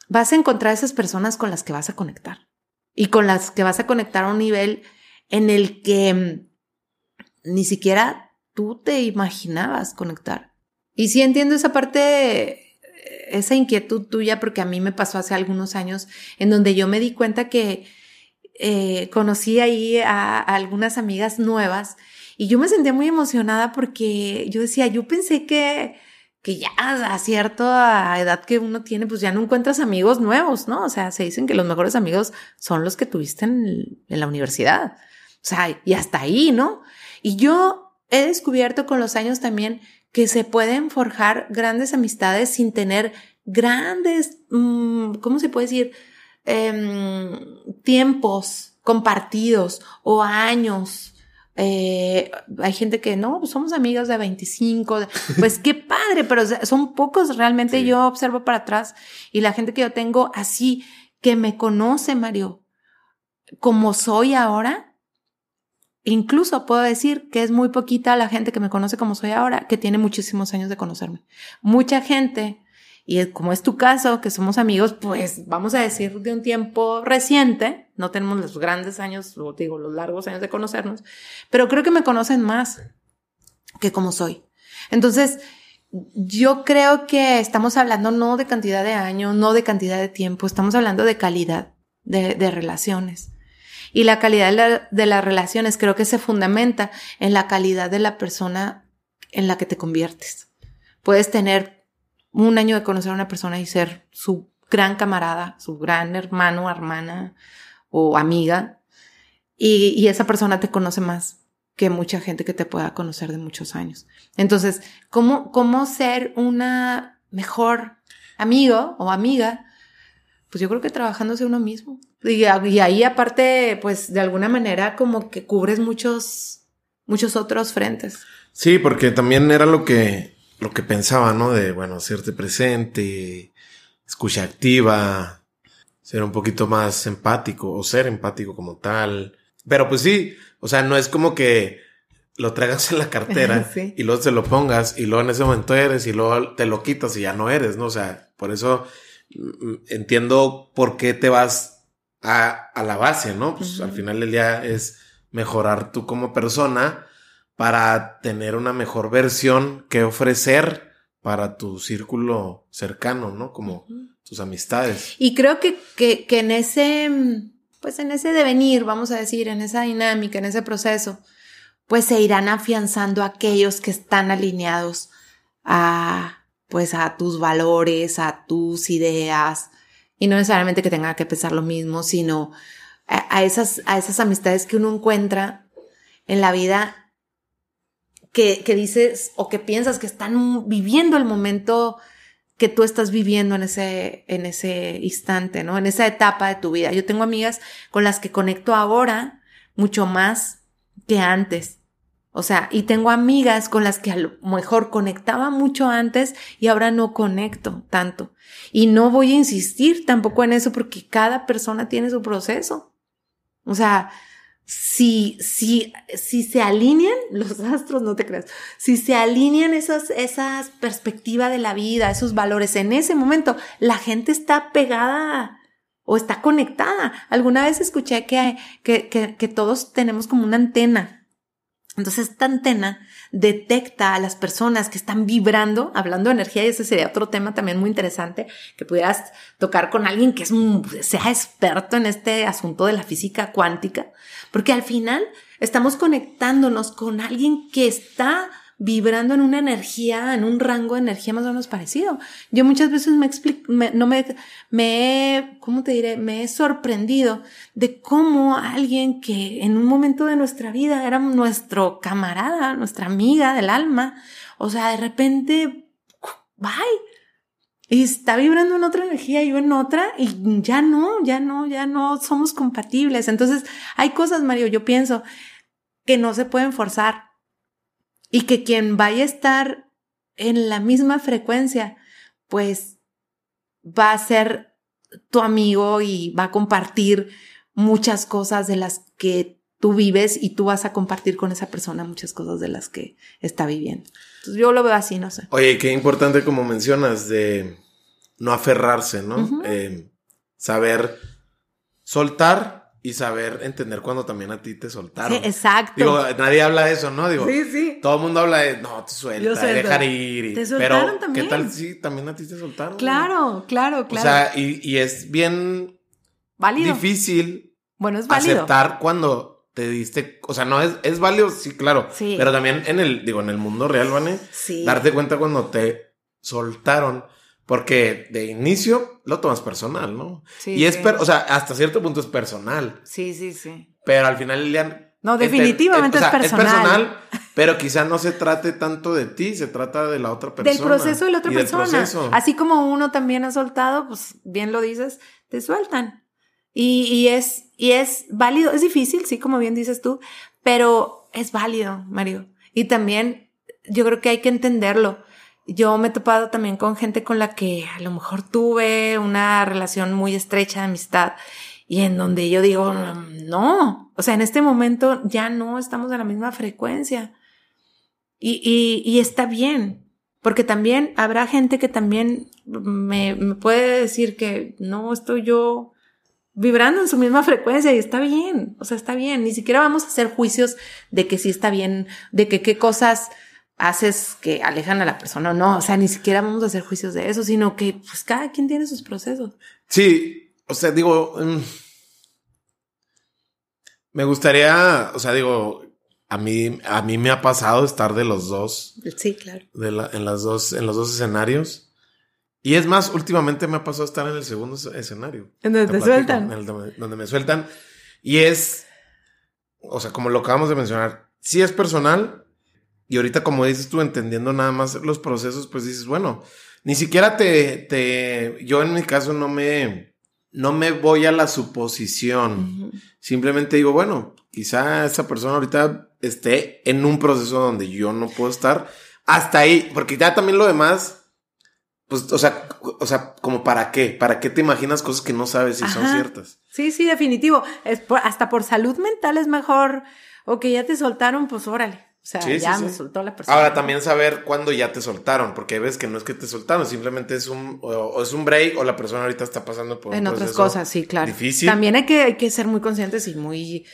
vas a encontrar esas personas con las que vas a conectar y con las que vas a conectar a un nivel en el que mm, ni siquiera tú te imaginabas conectar. Y sí entiendo esa parte esa inquietud tuya, porque a mí me pasó hace algunos años, en donde yo me di cuenta que eh, conocí ahí a, algunas amigas nuevas y yo me sentía muy emocionada porque yo decía, yo pensé que, que ya a cierta edad que uno tiene, pues ya no encuentras amigos nuevos, ¿no? O sea, se dicen que los mejores amigos son los que tuviste en, la universidad. O sea, y hasta ahí, ¿no? Y yo he descubierto con los años también que se pueden forjar grandes amistades sin tener grandes, mm, ¿cómo se puede decir? Em, tiempos compartidos o años. Eh, hay gente que no, pues somos amigos de 25, pues qué padre, pero son pocos realmente. Yo observo para atrás y la gente que yo tengo así, que me conoce, Mario, como soy ahora, Incluso puedo decir que es muy poquita la gente que me conoce como soy ahora, que tiene muchísimos años de conocerme. Mucha gente, y como es tu caso, que somos amigos, pues vamos a decir de un tiempo reciente, no tenemos los grandes años, o digo, los largos años de conocernos, pero creo que me conocen más que como soy. Entonces, yo creo que estamos hablando no de cantidad de años, no de cantidad de tiempo, estamos hablando de calidad de, de relaciones. Y la calidad de, las relaciones creo que se fundamenta en la calidad de la persona en la que te conviertes. Puedes tener un año de conocer a una persona y ser su gran camarada, su gran hermano, hermana o amiga, y, esa persona te conoce más que mucha gente que te pueda conocer de muchos años. Entonces, ¿cómo, cómo ser una mejor amigo o amiga Pues yo creo que trabajándose uno mismo. Y, y ahí aparte, pues de alguna manera como que cubres muchos, muchos otros frentes. Sí, porque también era lo que, lo que pensaba, ¿no? De, bueno, hacerte presente, escucha activa, ser un poquito más empático o ser empático como tal. Pero pues sí, o sea, no es como que lo traigas en la cartera y luego se lo pongas y luego en ese momento eres y luego te lo quitas y ya no eres, ¿no? O sea, por eso mm, entiendo por qué te vas a, a la base, ¿no? Pues al final del día es mejorar tú como persona para tener una mejor versión que ofrecer para tu círculo cercano, ¿no? Como tus amistades. Y creo que, que, que, en ese, pues en ese devenir, vamos a decir, en esa dinámica, en ese proceso, pues se irán afianzando aquellos que están alineados a, pues a tus valores, a tus ideas, y no necesariamente que tenga que pensar lo mismo, sino a, a esas, a esas amistades que uno encuentra en la vida que, dices o que piensas que están viviendo el momento que tú estás viviendo en ese, en ese instante, ¿no? En esa etapa de tu vida. Yo tengo amigas con las que conecto ahora mucho más que antes. O sea, y tengo amigas con las que a lo mejor conectaba mucho antes y ahora no conecto tanto. Y no voy a insistir tampoco en eso porque cada persona tiene su proceso. O sea, si, si, si se alinean los astros, no te creas, si se alinean esas, esas perspectivas de la vida, esos valores en ese momento, la gente está pegada o está conectada. Alguna vez escuché que, que, que, que todos tenemos como una antena entonces, esta antena detecta a las personas que están vibrando, hablando de energía, y ese sería otro tema también muy interesante, que pudieras tocar con alguien que sea experto en este asunto de la física cuántica, porque al final estamos conectándonos con alguien que está vibrando en una energía, en un rango de energía más o menos parecido. Yo muchas veces me explico, no me, me ¿cómo te diré? Me he sorprendido de cómo alguien que en un momento de nuestra vida era nuestro camarada, nuestra amiga del alma, o sea, de repente, bye. Y está vibrando en otra energía, yo en otra, y ya no, ya no, ya no somos compatibles. Entonces, hay cosas, Mario, yo pienso que no se pueden forzar y que quien vaya a estar en la misma frecuencia, pues va a ser tu amigo y va a compartir muchas cosas de las que tú vives y tú vas a compartir con esa persona muchas cosas de las que está viviendo. Entonces yo lo veo así, no sé. Oye, qué importante como mencionas de no aferrarse, ¿no? Eh, saber soltar y saber entender cuando también a ti te soltaron. Sí, exacto. Digo, nadie habla de eso, ¿no? Digo, sí, sí. todo el mundo habla de, no, te suelta, dejar ir. te soltaron pero, ¿qué tal si también a ti te soltaron? Claro, claro, claro. O sea, y, y es bien válido. difícil bueno, es válido. aceptar cuando te diste, o sea, no es, es válido, sí, claro. Sí. Pero también en el, digo, en el mundo real, ¿vale? Sí. Darte cuenta cuando te soltaron. Porque de inicio lo tomas personal, ¿no? Sí. Y es, o sea, hasta cierto punto es personal. Sí, sí, sí. Pero al final día... No, definitivamente es, personal. Es personal, pero quizá no se trate tanto de ti, se trata de la otra persona. Del proceso de la otra persona. Así como uno también ha soltado, pues bien lo dices, te sueltan. Y, y, es, y es válido, es difícil, sí, como bien dices tú, pero es válido, Mario. Y también yo creo que hay que entenderlo yo me he topado también con gente con la que a lo mejor tuve una relación muy estrecha de amistad y en donde yo digo, no, o sea, en este momento ya no estamos en la misma frecuencia. Y, y, y está bien, porque también habrá gente que también me, me puede decir que no estoy yo vibrando en su misma frecuencia y está bien, o sea, está bien. Ni siquiera vamos a hacer juicios de que sí está bien, de que qué cosas haces que alejan a la persona o no. O sea, ni siquiera vamos a hacer juicios de eso, sino que pues cada quien tiene sus procesos. Sí, o sea, digo, mm, me gustaría, o sea, digo, a mí, a mí me ha pasado estar de los dos. Sí, claro. De la, en las dos, en los dos escenarios. Y es más, últimamente me ha pasado estar en el segundo escenario. En donde te, sueltan. En el, donde me sueltan. Y es, o sea, como lo acabamos de mencionar, sí es personal, y ahorita, como dices tú, entendiendo nada más los procesos, pues dices, bueno, ni siquiera te, te, yo en mi caso no me, no me voy a la suposición. Simplemente digo, bueno, quizá esa persona ahorita esté en un proceso donde yo no puedo estar hasta ahí, porque ya también lo demás, pues, o sea, o sea, como para qué, para qué te imaginas cosas que no sabes si son ciertas. Sí, sí, definitivo. Es hasta por salud mental es mejor, o que ya te soltaron, pues órale. O sea, ya me soltó la persona. Ahora también saber cuándo ya te soltaron, porque ves que no es que te soltaron, simplemente es un o, es un break o la persona ahorita está pasando por en otras cosas, sí, claro. Difícil. También hay que, hay que ser muy conscientes y muy,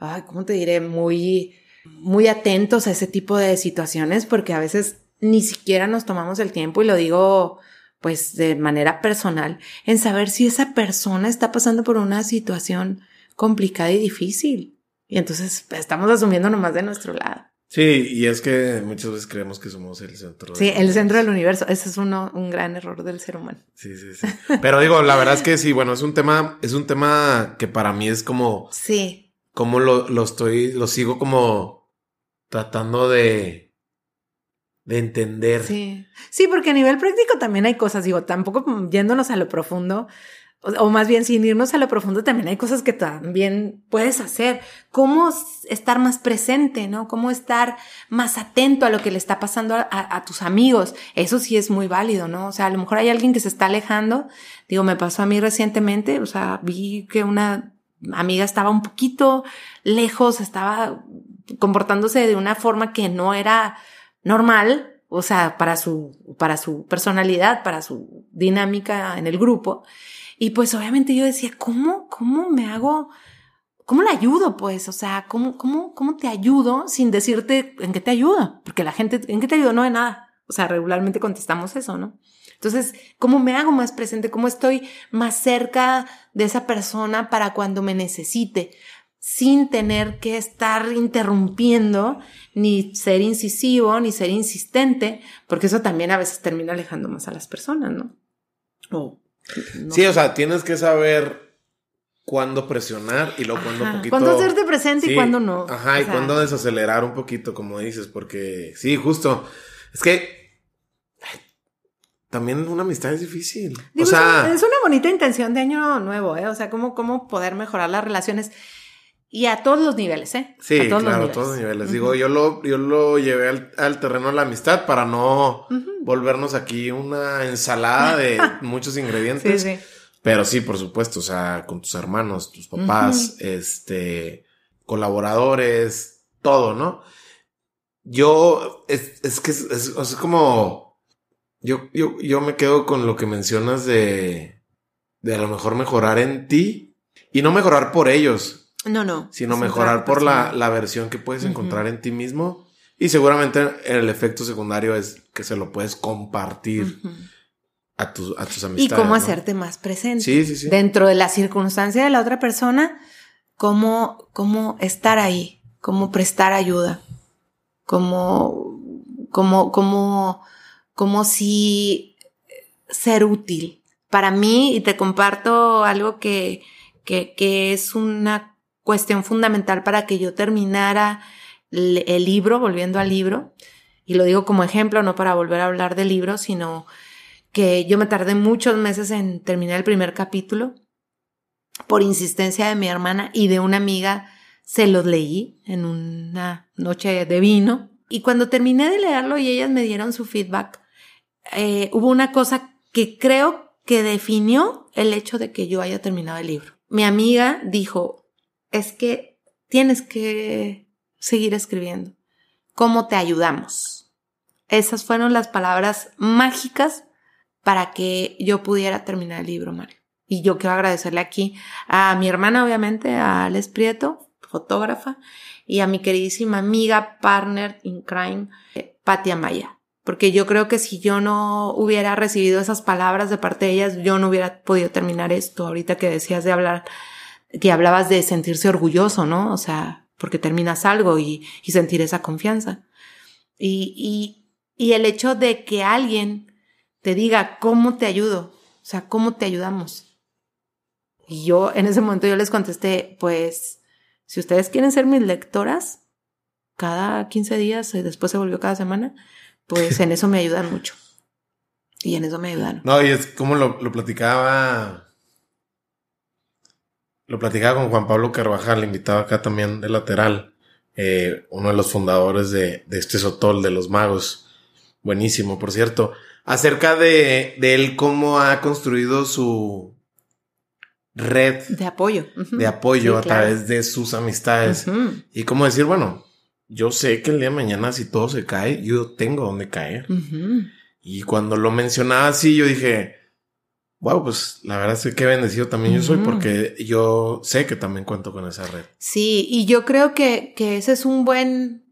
ay, ¿cómo te diré? Muy, muy atentos a ese tipo de situaciones, porque a veces ni siquiera nos tomamos el tiempo y lo digo pues de manera personal en saber si esa persona está pasando por una situación complicada y difícil. Y entonces pues, estamos asumiendo nomás de nuestro lado. Sí, y es que muchas veces creemos que somos el centro. Sí, el centro del universo. Ese es uno, un gran error del ser humano. Sí, sí, sí. Pero digo, la verdad es que sí, bueno, es un tema, es un tema que para mí es como. Sí. Como lo, lo estoy, lo sigo como tratando de, de entender. Sí. Sí, porque a nivel práctico también hay cosas, digo, tampoco yéndonos a lo profundo, o, más bien sin irnos a lo profundo, también hay cosas que también puedes hacer. Cómo estar más presente, ¿no? Cómo estar más atento a lo que le está pasando a, tus amigos. Eso sí es muy válido, ¿no? O sea, a lo mejor hay alguien que se está alejando. Digo, me pasó a mí recientemente, o sea, vi que una amiga estaba un poquito lejos, estaba comportándose de una forma que no era normal, o sea, para su, para su personalidad, para su dinámica en el grupo. Y pues obviamente yo decía, ¿cómo, cómo me hago, cómo le ayudo? Pues, o sea, ¿cómo, cómo, cómo te ayudo sin decirte en qué te ayudo? Porque la gente, ¿en qué te ayudo? No de nada. O sea, regularmente contestamos eso, ¿no? Entonces, ¿cómo me hago más presente? ¿Cómo estoy más cerca de esa persona para cuando me necesite? Sin tener que estar interrumpiendo, ni ser incisivo, ni ser insistente, porque eso también a veces termina alejando más a las personas, ¿no? O sí, o sea, tienes que saber cuándo presionar y luego cuándo poquito. Cuándo hacerte presente y cuándo no. Ajá, y cuándo desacelerar un poquito, como dices, porque sí, justo. Es que también una amistad es difícil. o sea, es una bonita intención de año nuevo, ¿eh? O sea, cómo, cómo poder mejorar las relaciones. Y a todos los niveles, ¿eh? Sí, a todos claro, a todos los niveles. Digo, yo lo, yo lo llevé al, terreno de la amistad para no volvernos aquí una ensalada de muchos ingredientes. Sí, sí. Pero sí, por supuesto, o sea, con tus hermanos, tus papás, este, colaboradores, todo, ¿no? Yo, es, es que es, es, como, yo, yo, yo me quedo con lo que mencionas de, de a lo mejor mejorar en ti y no mejorar por ellos, no, no. Sino mejorar por la, la, versión que puedes encontrar en ti mismo. Y seguramente el efecto secundario es que se lo puedes compartir a, tus, a tus amistades. Y cómo hacerte más presente. Sí, sí, sí. Dentro de la circunstancia de la otra persona, cómo, cómo estar ahí, cómo prestar ayuda, cómo, cómo, cómo, cómo si ser útil. Para mí, y te comparto algo que, que, que es una cuestión fundamental para que yo terminara el libro, volviendo al libro, y lo digo como ejemplo, no para volver a hablar del libro, sino que yo me tardé muchos meses en terminar el primer capítulo por insistencia de mi hermana y de una amiga, se los leí en una noche de vino. Y cuando terminé de leerlo y ellas me dieron su feedback, eh, hubo una cosa que creo que definió el hecho de que yo haya terminado el libro. Mi amiga dijo, es que tienes que seguir escribiendo. ¿Cómo te ayudamos? Esas fueron las palabras mágicas para que yo pudiera terminar el libro, Mario. Y yo quiero agradecerle aquí a mi hermana, obviamente, a Alex Prieto, fotógrafa, y a mi queridísima amiga, partner in crime, Patia Maya. Porque yo creo que si yo no hubiera recibido esas palabras de parte de ellas, yo no hubiera podido terminar esto. Ahorita que decías de hablar que hablabas de sentirse orgulloso, ¿no? O sea, porque terminas algo y, y sentir esa confianza. Y, y, y el hecho de que alguien te diga, ¿cómo te ayudo? O sea, ¿cómo te ayudamos? Y yo en ese momento yo les contesté, pues, si ustedes quieren ser mis lectoras, cada 15 días, y después se volvió cada semana, pues en eso me ayudan mucho. Y en eso me ayudaron. No, y es como lo, lo platicaba lo platicaba con Juan Pablo Carvajal, invitado acá también de lateral, eh, uno de los fundadores de, de este Sotol de los Magos. Buenísimo, por cierto. Acerca de, de él, cómo ha construido su red de apoyo. De apoyo a través de sus amistades. Y cómo decir, bueno, yo sé que el día de mañana, si todo se cae, yo tengo donde caer. Y cuando lo mencionaba así, yo dije, wow, pues la verdad es que qué bendecido también yo soy porque yo sé que también cuento con esa red. Sí, y yo creo que, que ese es un buen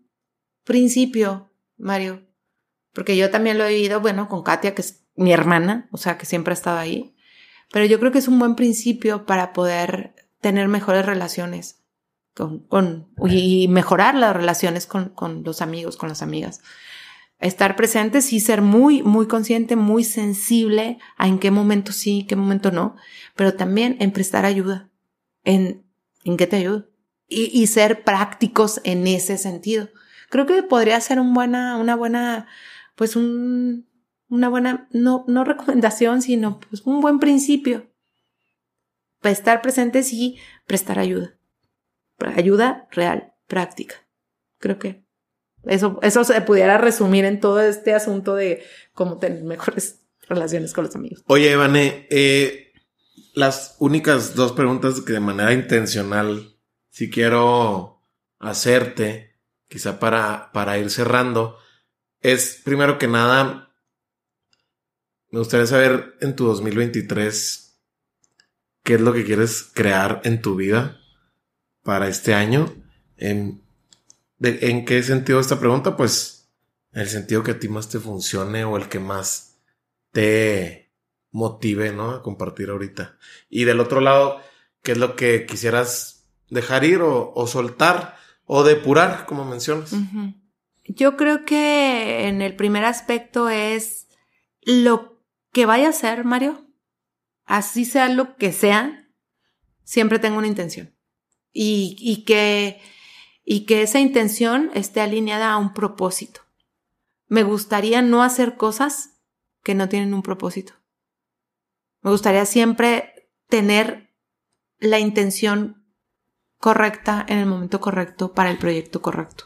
principio, Mario, porque yo también lo he vivido, bueno, con Katia, que es mi hermana, o sea, que siempre ha estado ahí, pero yo creo que es un buen principio para poder tener mejores relaciones con, con y mejorar las relaciones con, con los amigos, con las amigas estar presentes y ser muy, muy consciente, muy sensible a en qué momento sí, qué momento no, pero también en prestar ayuda, en, en qué te ayudo y, y ser prácticos en ese sentido. Creo que podría ser un buena, una buena, pues un, una buena, no, no recomendación, sino pues un buen principio. Para estar presentes y prestar ayuda. Ayuda real, práctica. Creo que eso, eso se pudiera resumir en todo este asunto de cómo tener mejores relaciones con los amigos. Oye, Ivane, eh, las únicas dos preguntas que de manera intencional si quiero hacerte, quizá para, para ir cerrando, es primero que nada, me gustaría saber en tu 2023 qué es lo que quieres crear en tu vida para este año. En, ¿En qué sentido esta pregunta? Pues el sentido que a ti más te funcione o el que más te motive, ¿no? A compartir ahorita. Y del otro lado, ¿qué es lo que quisieras dejar ir o, soltar o depurar, como mencionas? Yo creo que en el primer aspecto es lo que vaya a ser, Mario, así sea lo que sea, siempre tengo una intención. Y, y que y que esa intención esté alineada a un propósito. Me gustaría no hacer cosas que no tienen un propósito. Me gustaría siempre tener la intención correcta en el momento correcto para el proyecto correcto.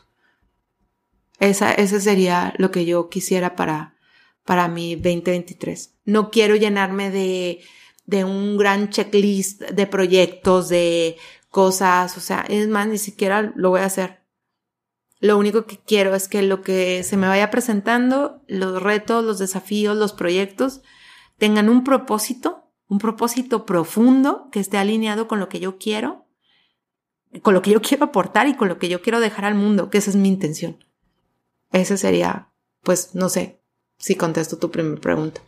Esa, ese sería lo que yo quisiera para, para mi 2023. No quiero llenarme de, de un gran checklist de proyectos, de cosas, o sea, es más, ni siquiera lo voy a hacer. Lo único que quiero es que lo que se me vaya presentando, los retos, los desafíos, los proyectos, tengan un propósito, un propósito profundo que esté alineado con lo que yo quiero, con lo que yo quiero aportar y con lo que yo quiero dejar al mundo, que esa es mi intención. Ese sería, pues, no sé si contesto tu primera pregunta.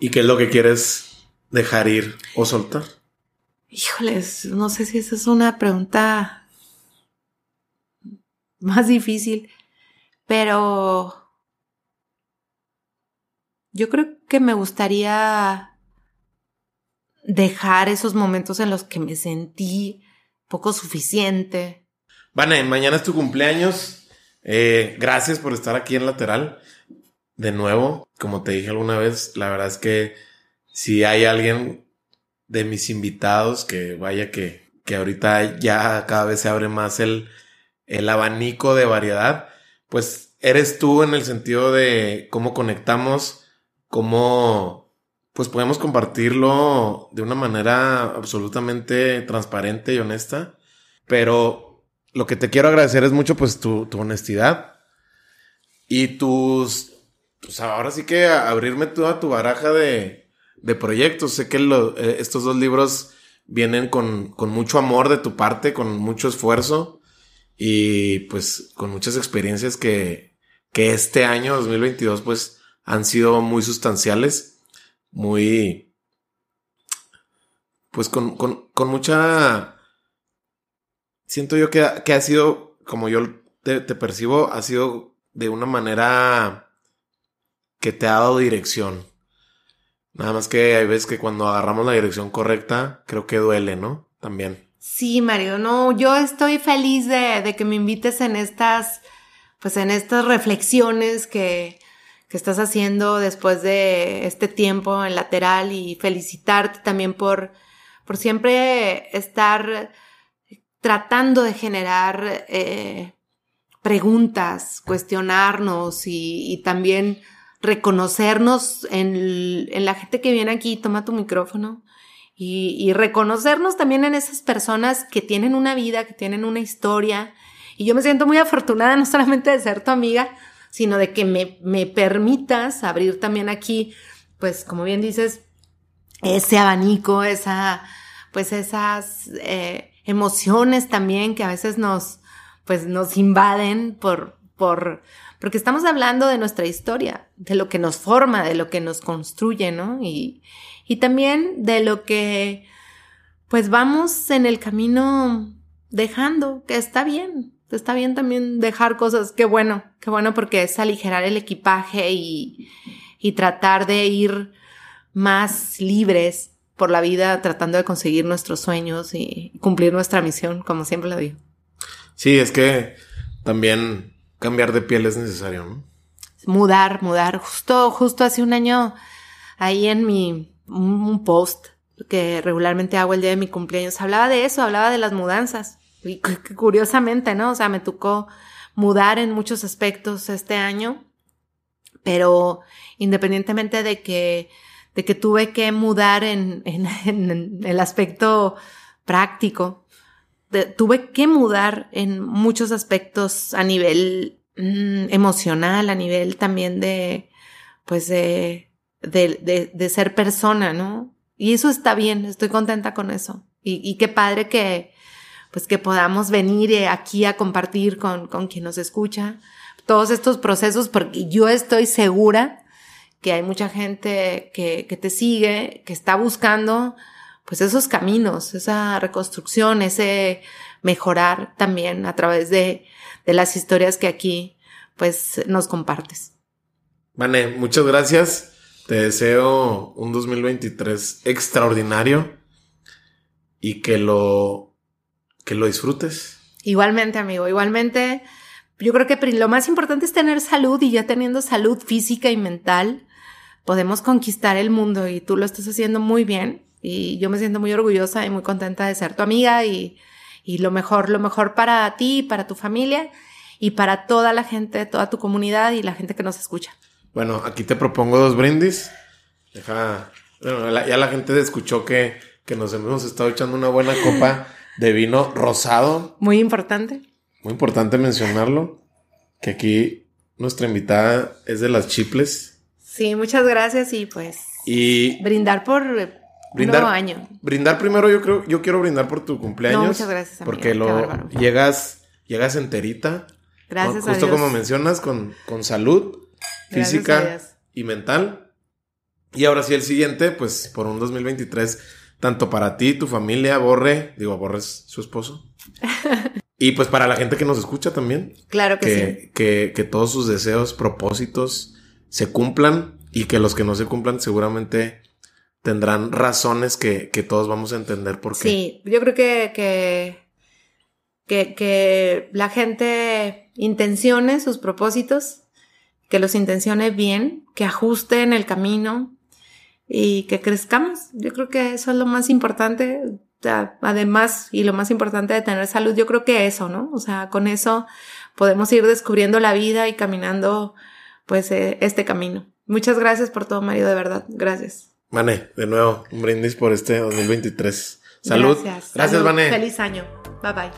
¿Y qué es lo que quieres dejar ir o soltar? Híjoles, no sé si esa es una pregunta más difícil, pero yo creo que me gustaría dejar esos momentos en los que me sentí poco suficiente. Vane, mañana es tu cumpleaños. Eh, gracias por estar aquí en Lateral. De nuevo, como te dije alguna vez, la verdad es que si hay alguien de mis invitados, que vaya que, que ahorita ya cada vez se abre más el, el abanico de variedad, pues eres tú en el sentido de cómo conectamos, cómo pues podemos compartirlo de una manera absolutamente transparente y honesta, pero lo que te quiero agradecer es mucho pues tu, tu honestidad y tus, pues ahora sí que abrirme toda tu baraja de, de proyectos. Sé que eh, estos dos libros vienen con, con, mucho amor de tu parte, con mucho esfuerzo y pues con muchas experiencias que, que este año 2022 pues han sido muy sustanciales, muy pues con, con, con mucha... Siento yo que, que, ha sido, como yo te, te percibo, ha sido de una manera que te ha dado dirección Nada más que hay veces que cuando agarramos la dirección correcta, creo que duele, ¿no? También. Sí, Mario, no, yo estoy feliz de, de que me invites en estas, pues en estas reflexiones que, que estás haciendo después de este tiempo en lateral y felicitarte también por, por siempre estar tratando de generar eh, preguntas, cuestionarnos y, también reconocernos en, la gente que viene aquí, toma tu micrófono, y, reconocernos también en esas personas que tienen una vida, que tienen una historia. Y yo me siento muy afortunada no solamente de ser tu amiga, sino de que me, me permitas abrir también aquí, pues como bien dices, ese abanico, esa, pues esas eh, emociones también que a veces nos, pues nos invaden por, por, porque estamos hablando de nuestra historia, de lo que nos forma, de lo que nos construye, ¿no? Y, y también de lo que, pues vamos en el camino dejando, que está bien, está bien también dejar cosas, qué bueno, qué bueno porque es aligerar el equipaje y, y tratar de ir más libres por la vida tratando de conseguir nuestros sueños y cumplir nuestra misión, como siempre lo digo. Sí, es que también cambiar de piel es necesario, ¿no? Mudar, mudar. Justo, justo hace un año, ahí en mi, un post que regularmente hago el día de mi cumpleaños, hablaba de eso, hablaba de las mudanzas. Y curiosamente, ¿no? O sea, me tocó mudar en muchos aspectos este año, pero independientemente de que, de que tuve que mudar en, en, en el aspecto práctico, tuve que mudar en muchos aspectos a nivel mm, emocional, a nivel también de, pues de, de, de, ser persona, ¿no? Y eso está bien, estoy contenta con eso. Y, y qué padre que, pues que podamos venir aquí a compartir con, con quien nos escucha todos estos procesos, porque yo estoy segura que hay mucha gente que, que te sigue, que está buscando pues esos caminos, esa reconstrucción, ese mejorar también a través de, de las historias que aquí pues nos compartes. Vane, muchas gracias. Te deseo un 2023 extraordinario y que lo que lo disfrutes. Igualmente, amigo, igualmente. Yo creo que lo más importante es tener salud y ya teniendo salud física y mental, podemos conquistar el mundo y tú lo estás haciendo muy bien. Y yo me siento muy orgullosa y muy contenta de ser tu amiga y, y lo mejor, lo mejor para ti, para tu familia y para toda la gente, toda tu comunidad y la gente que nos escucha. Bueno, aquí te propongo dos brindis. Deja, bueno, ya la gente escuchó que, que nos hemos estado echando una buena copa de vino rosado. Muy importante. Muy importante mencionarlo, que aquí nuestra invitada es de las chiples. Sí, muchas gracias y pues... Y... Brindar por brindar, año. Brindar primero, yo creo, yo quiero brindar por tu cumpleaños. muchas gracias. Porque lo llegas, llegas enterita. Gracias Justo como mencionas, con, con salud física y mental. Y ahora sí, el siguiente, pues por un 2023, tanto para ti, tu familia, Borre, digo, Borre es su esposo. y pues para la gente que nos escucha también. Claro que, que sí. Que, que todos sus deseos, propósitos se cumplan y que los que no se cumplan seguramente tendrán razones que, todos vamos a entender por qué. Sí, yo creo que, que, que, la gente intencione sus propósitos, que los intencione bien, que ajuste en el camino y que crezcamos. Yo creo que eso es lo más importante. Además, y lo más importante de tener salud, yo creo que eso, ¿no? O sea, con eso podemos ir descubriendo la vida y caminando, pues, eh, este camino. Muchas gracias por todo, Mario, de verdad. Gracias. Vane, de nuevo, un brindis por este 2023. Salud. Gracias. Gracias, Vane. Feliz año. Bye bye.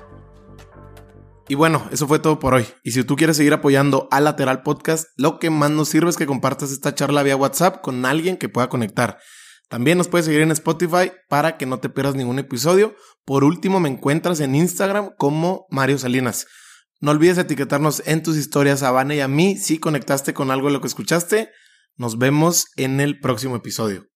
Y bueno, eso fue todo por hoy. Y si tú quieres seguir apoyando a Lateral Podcast, lo que más nos sirve es que compartas esta charla vía WhatsApp con alguien que pueda conectar. También nos puedes seguir en Spotify para que no te pierdas ningún episodio. Por último, me encuentras en Instagram como Mario Salinas. No olvides etiquetarnos en tus historias a Vane y a mí si conectaste con algo de lo que escuchaste. Nos vemos en el próximo episodio.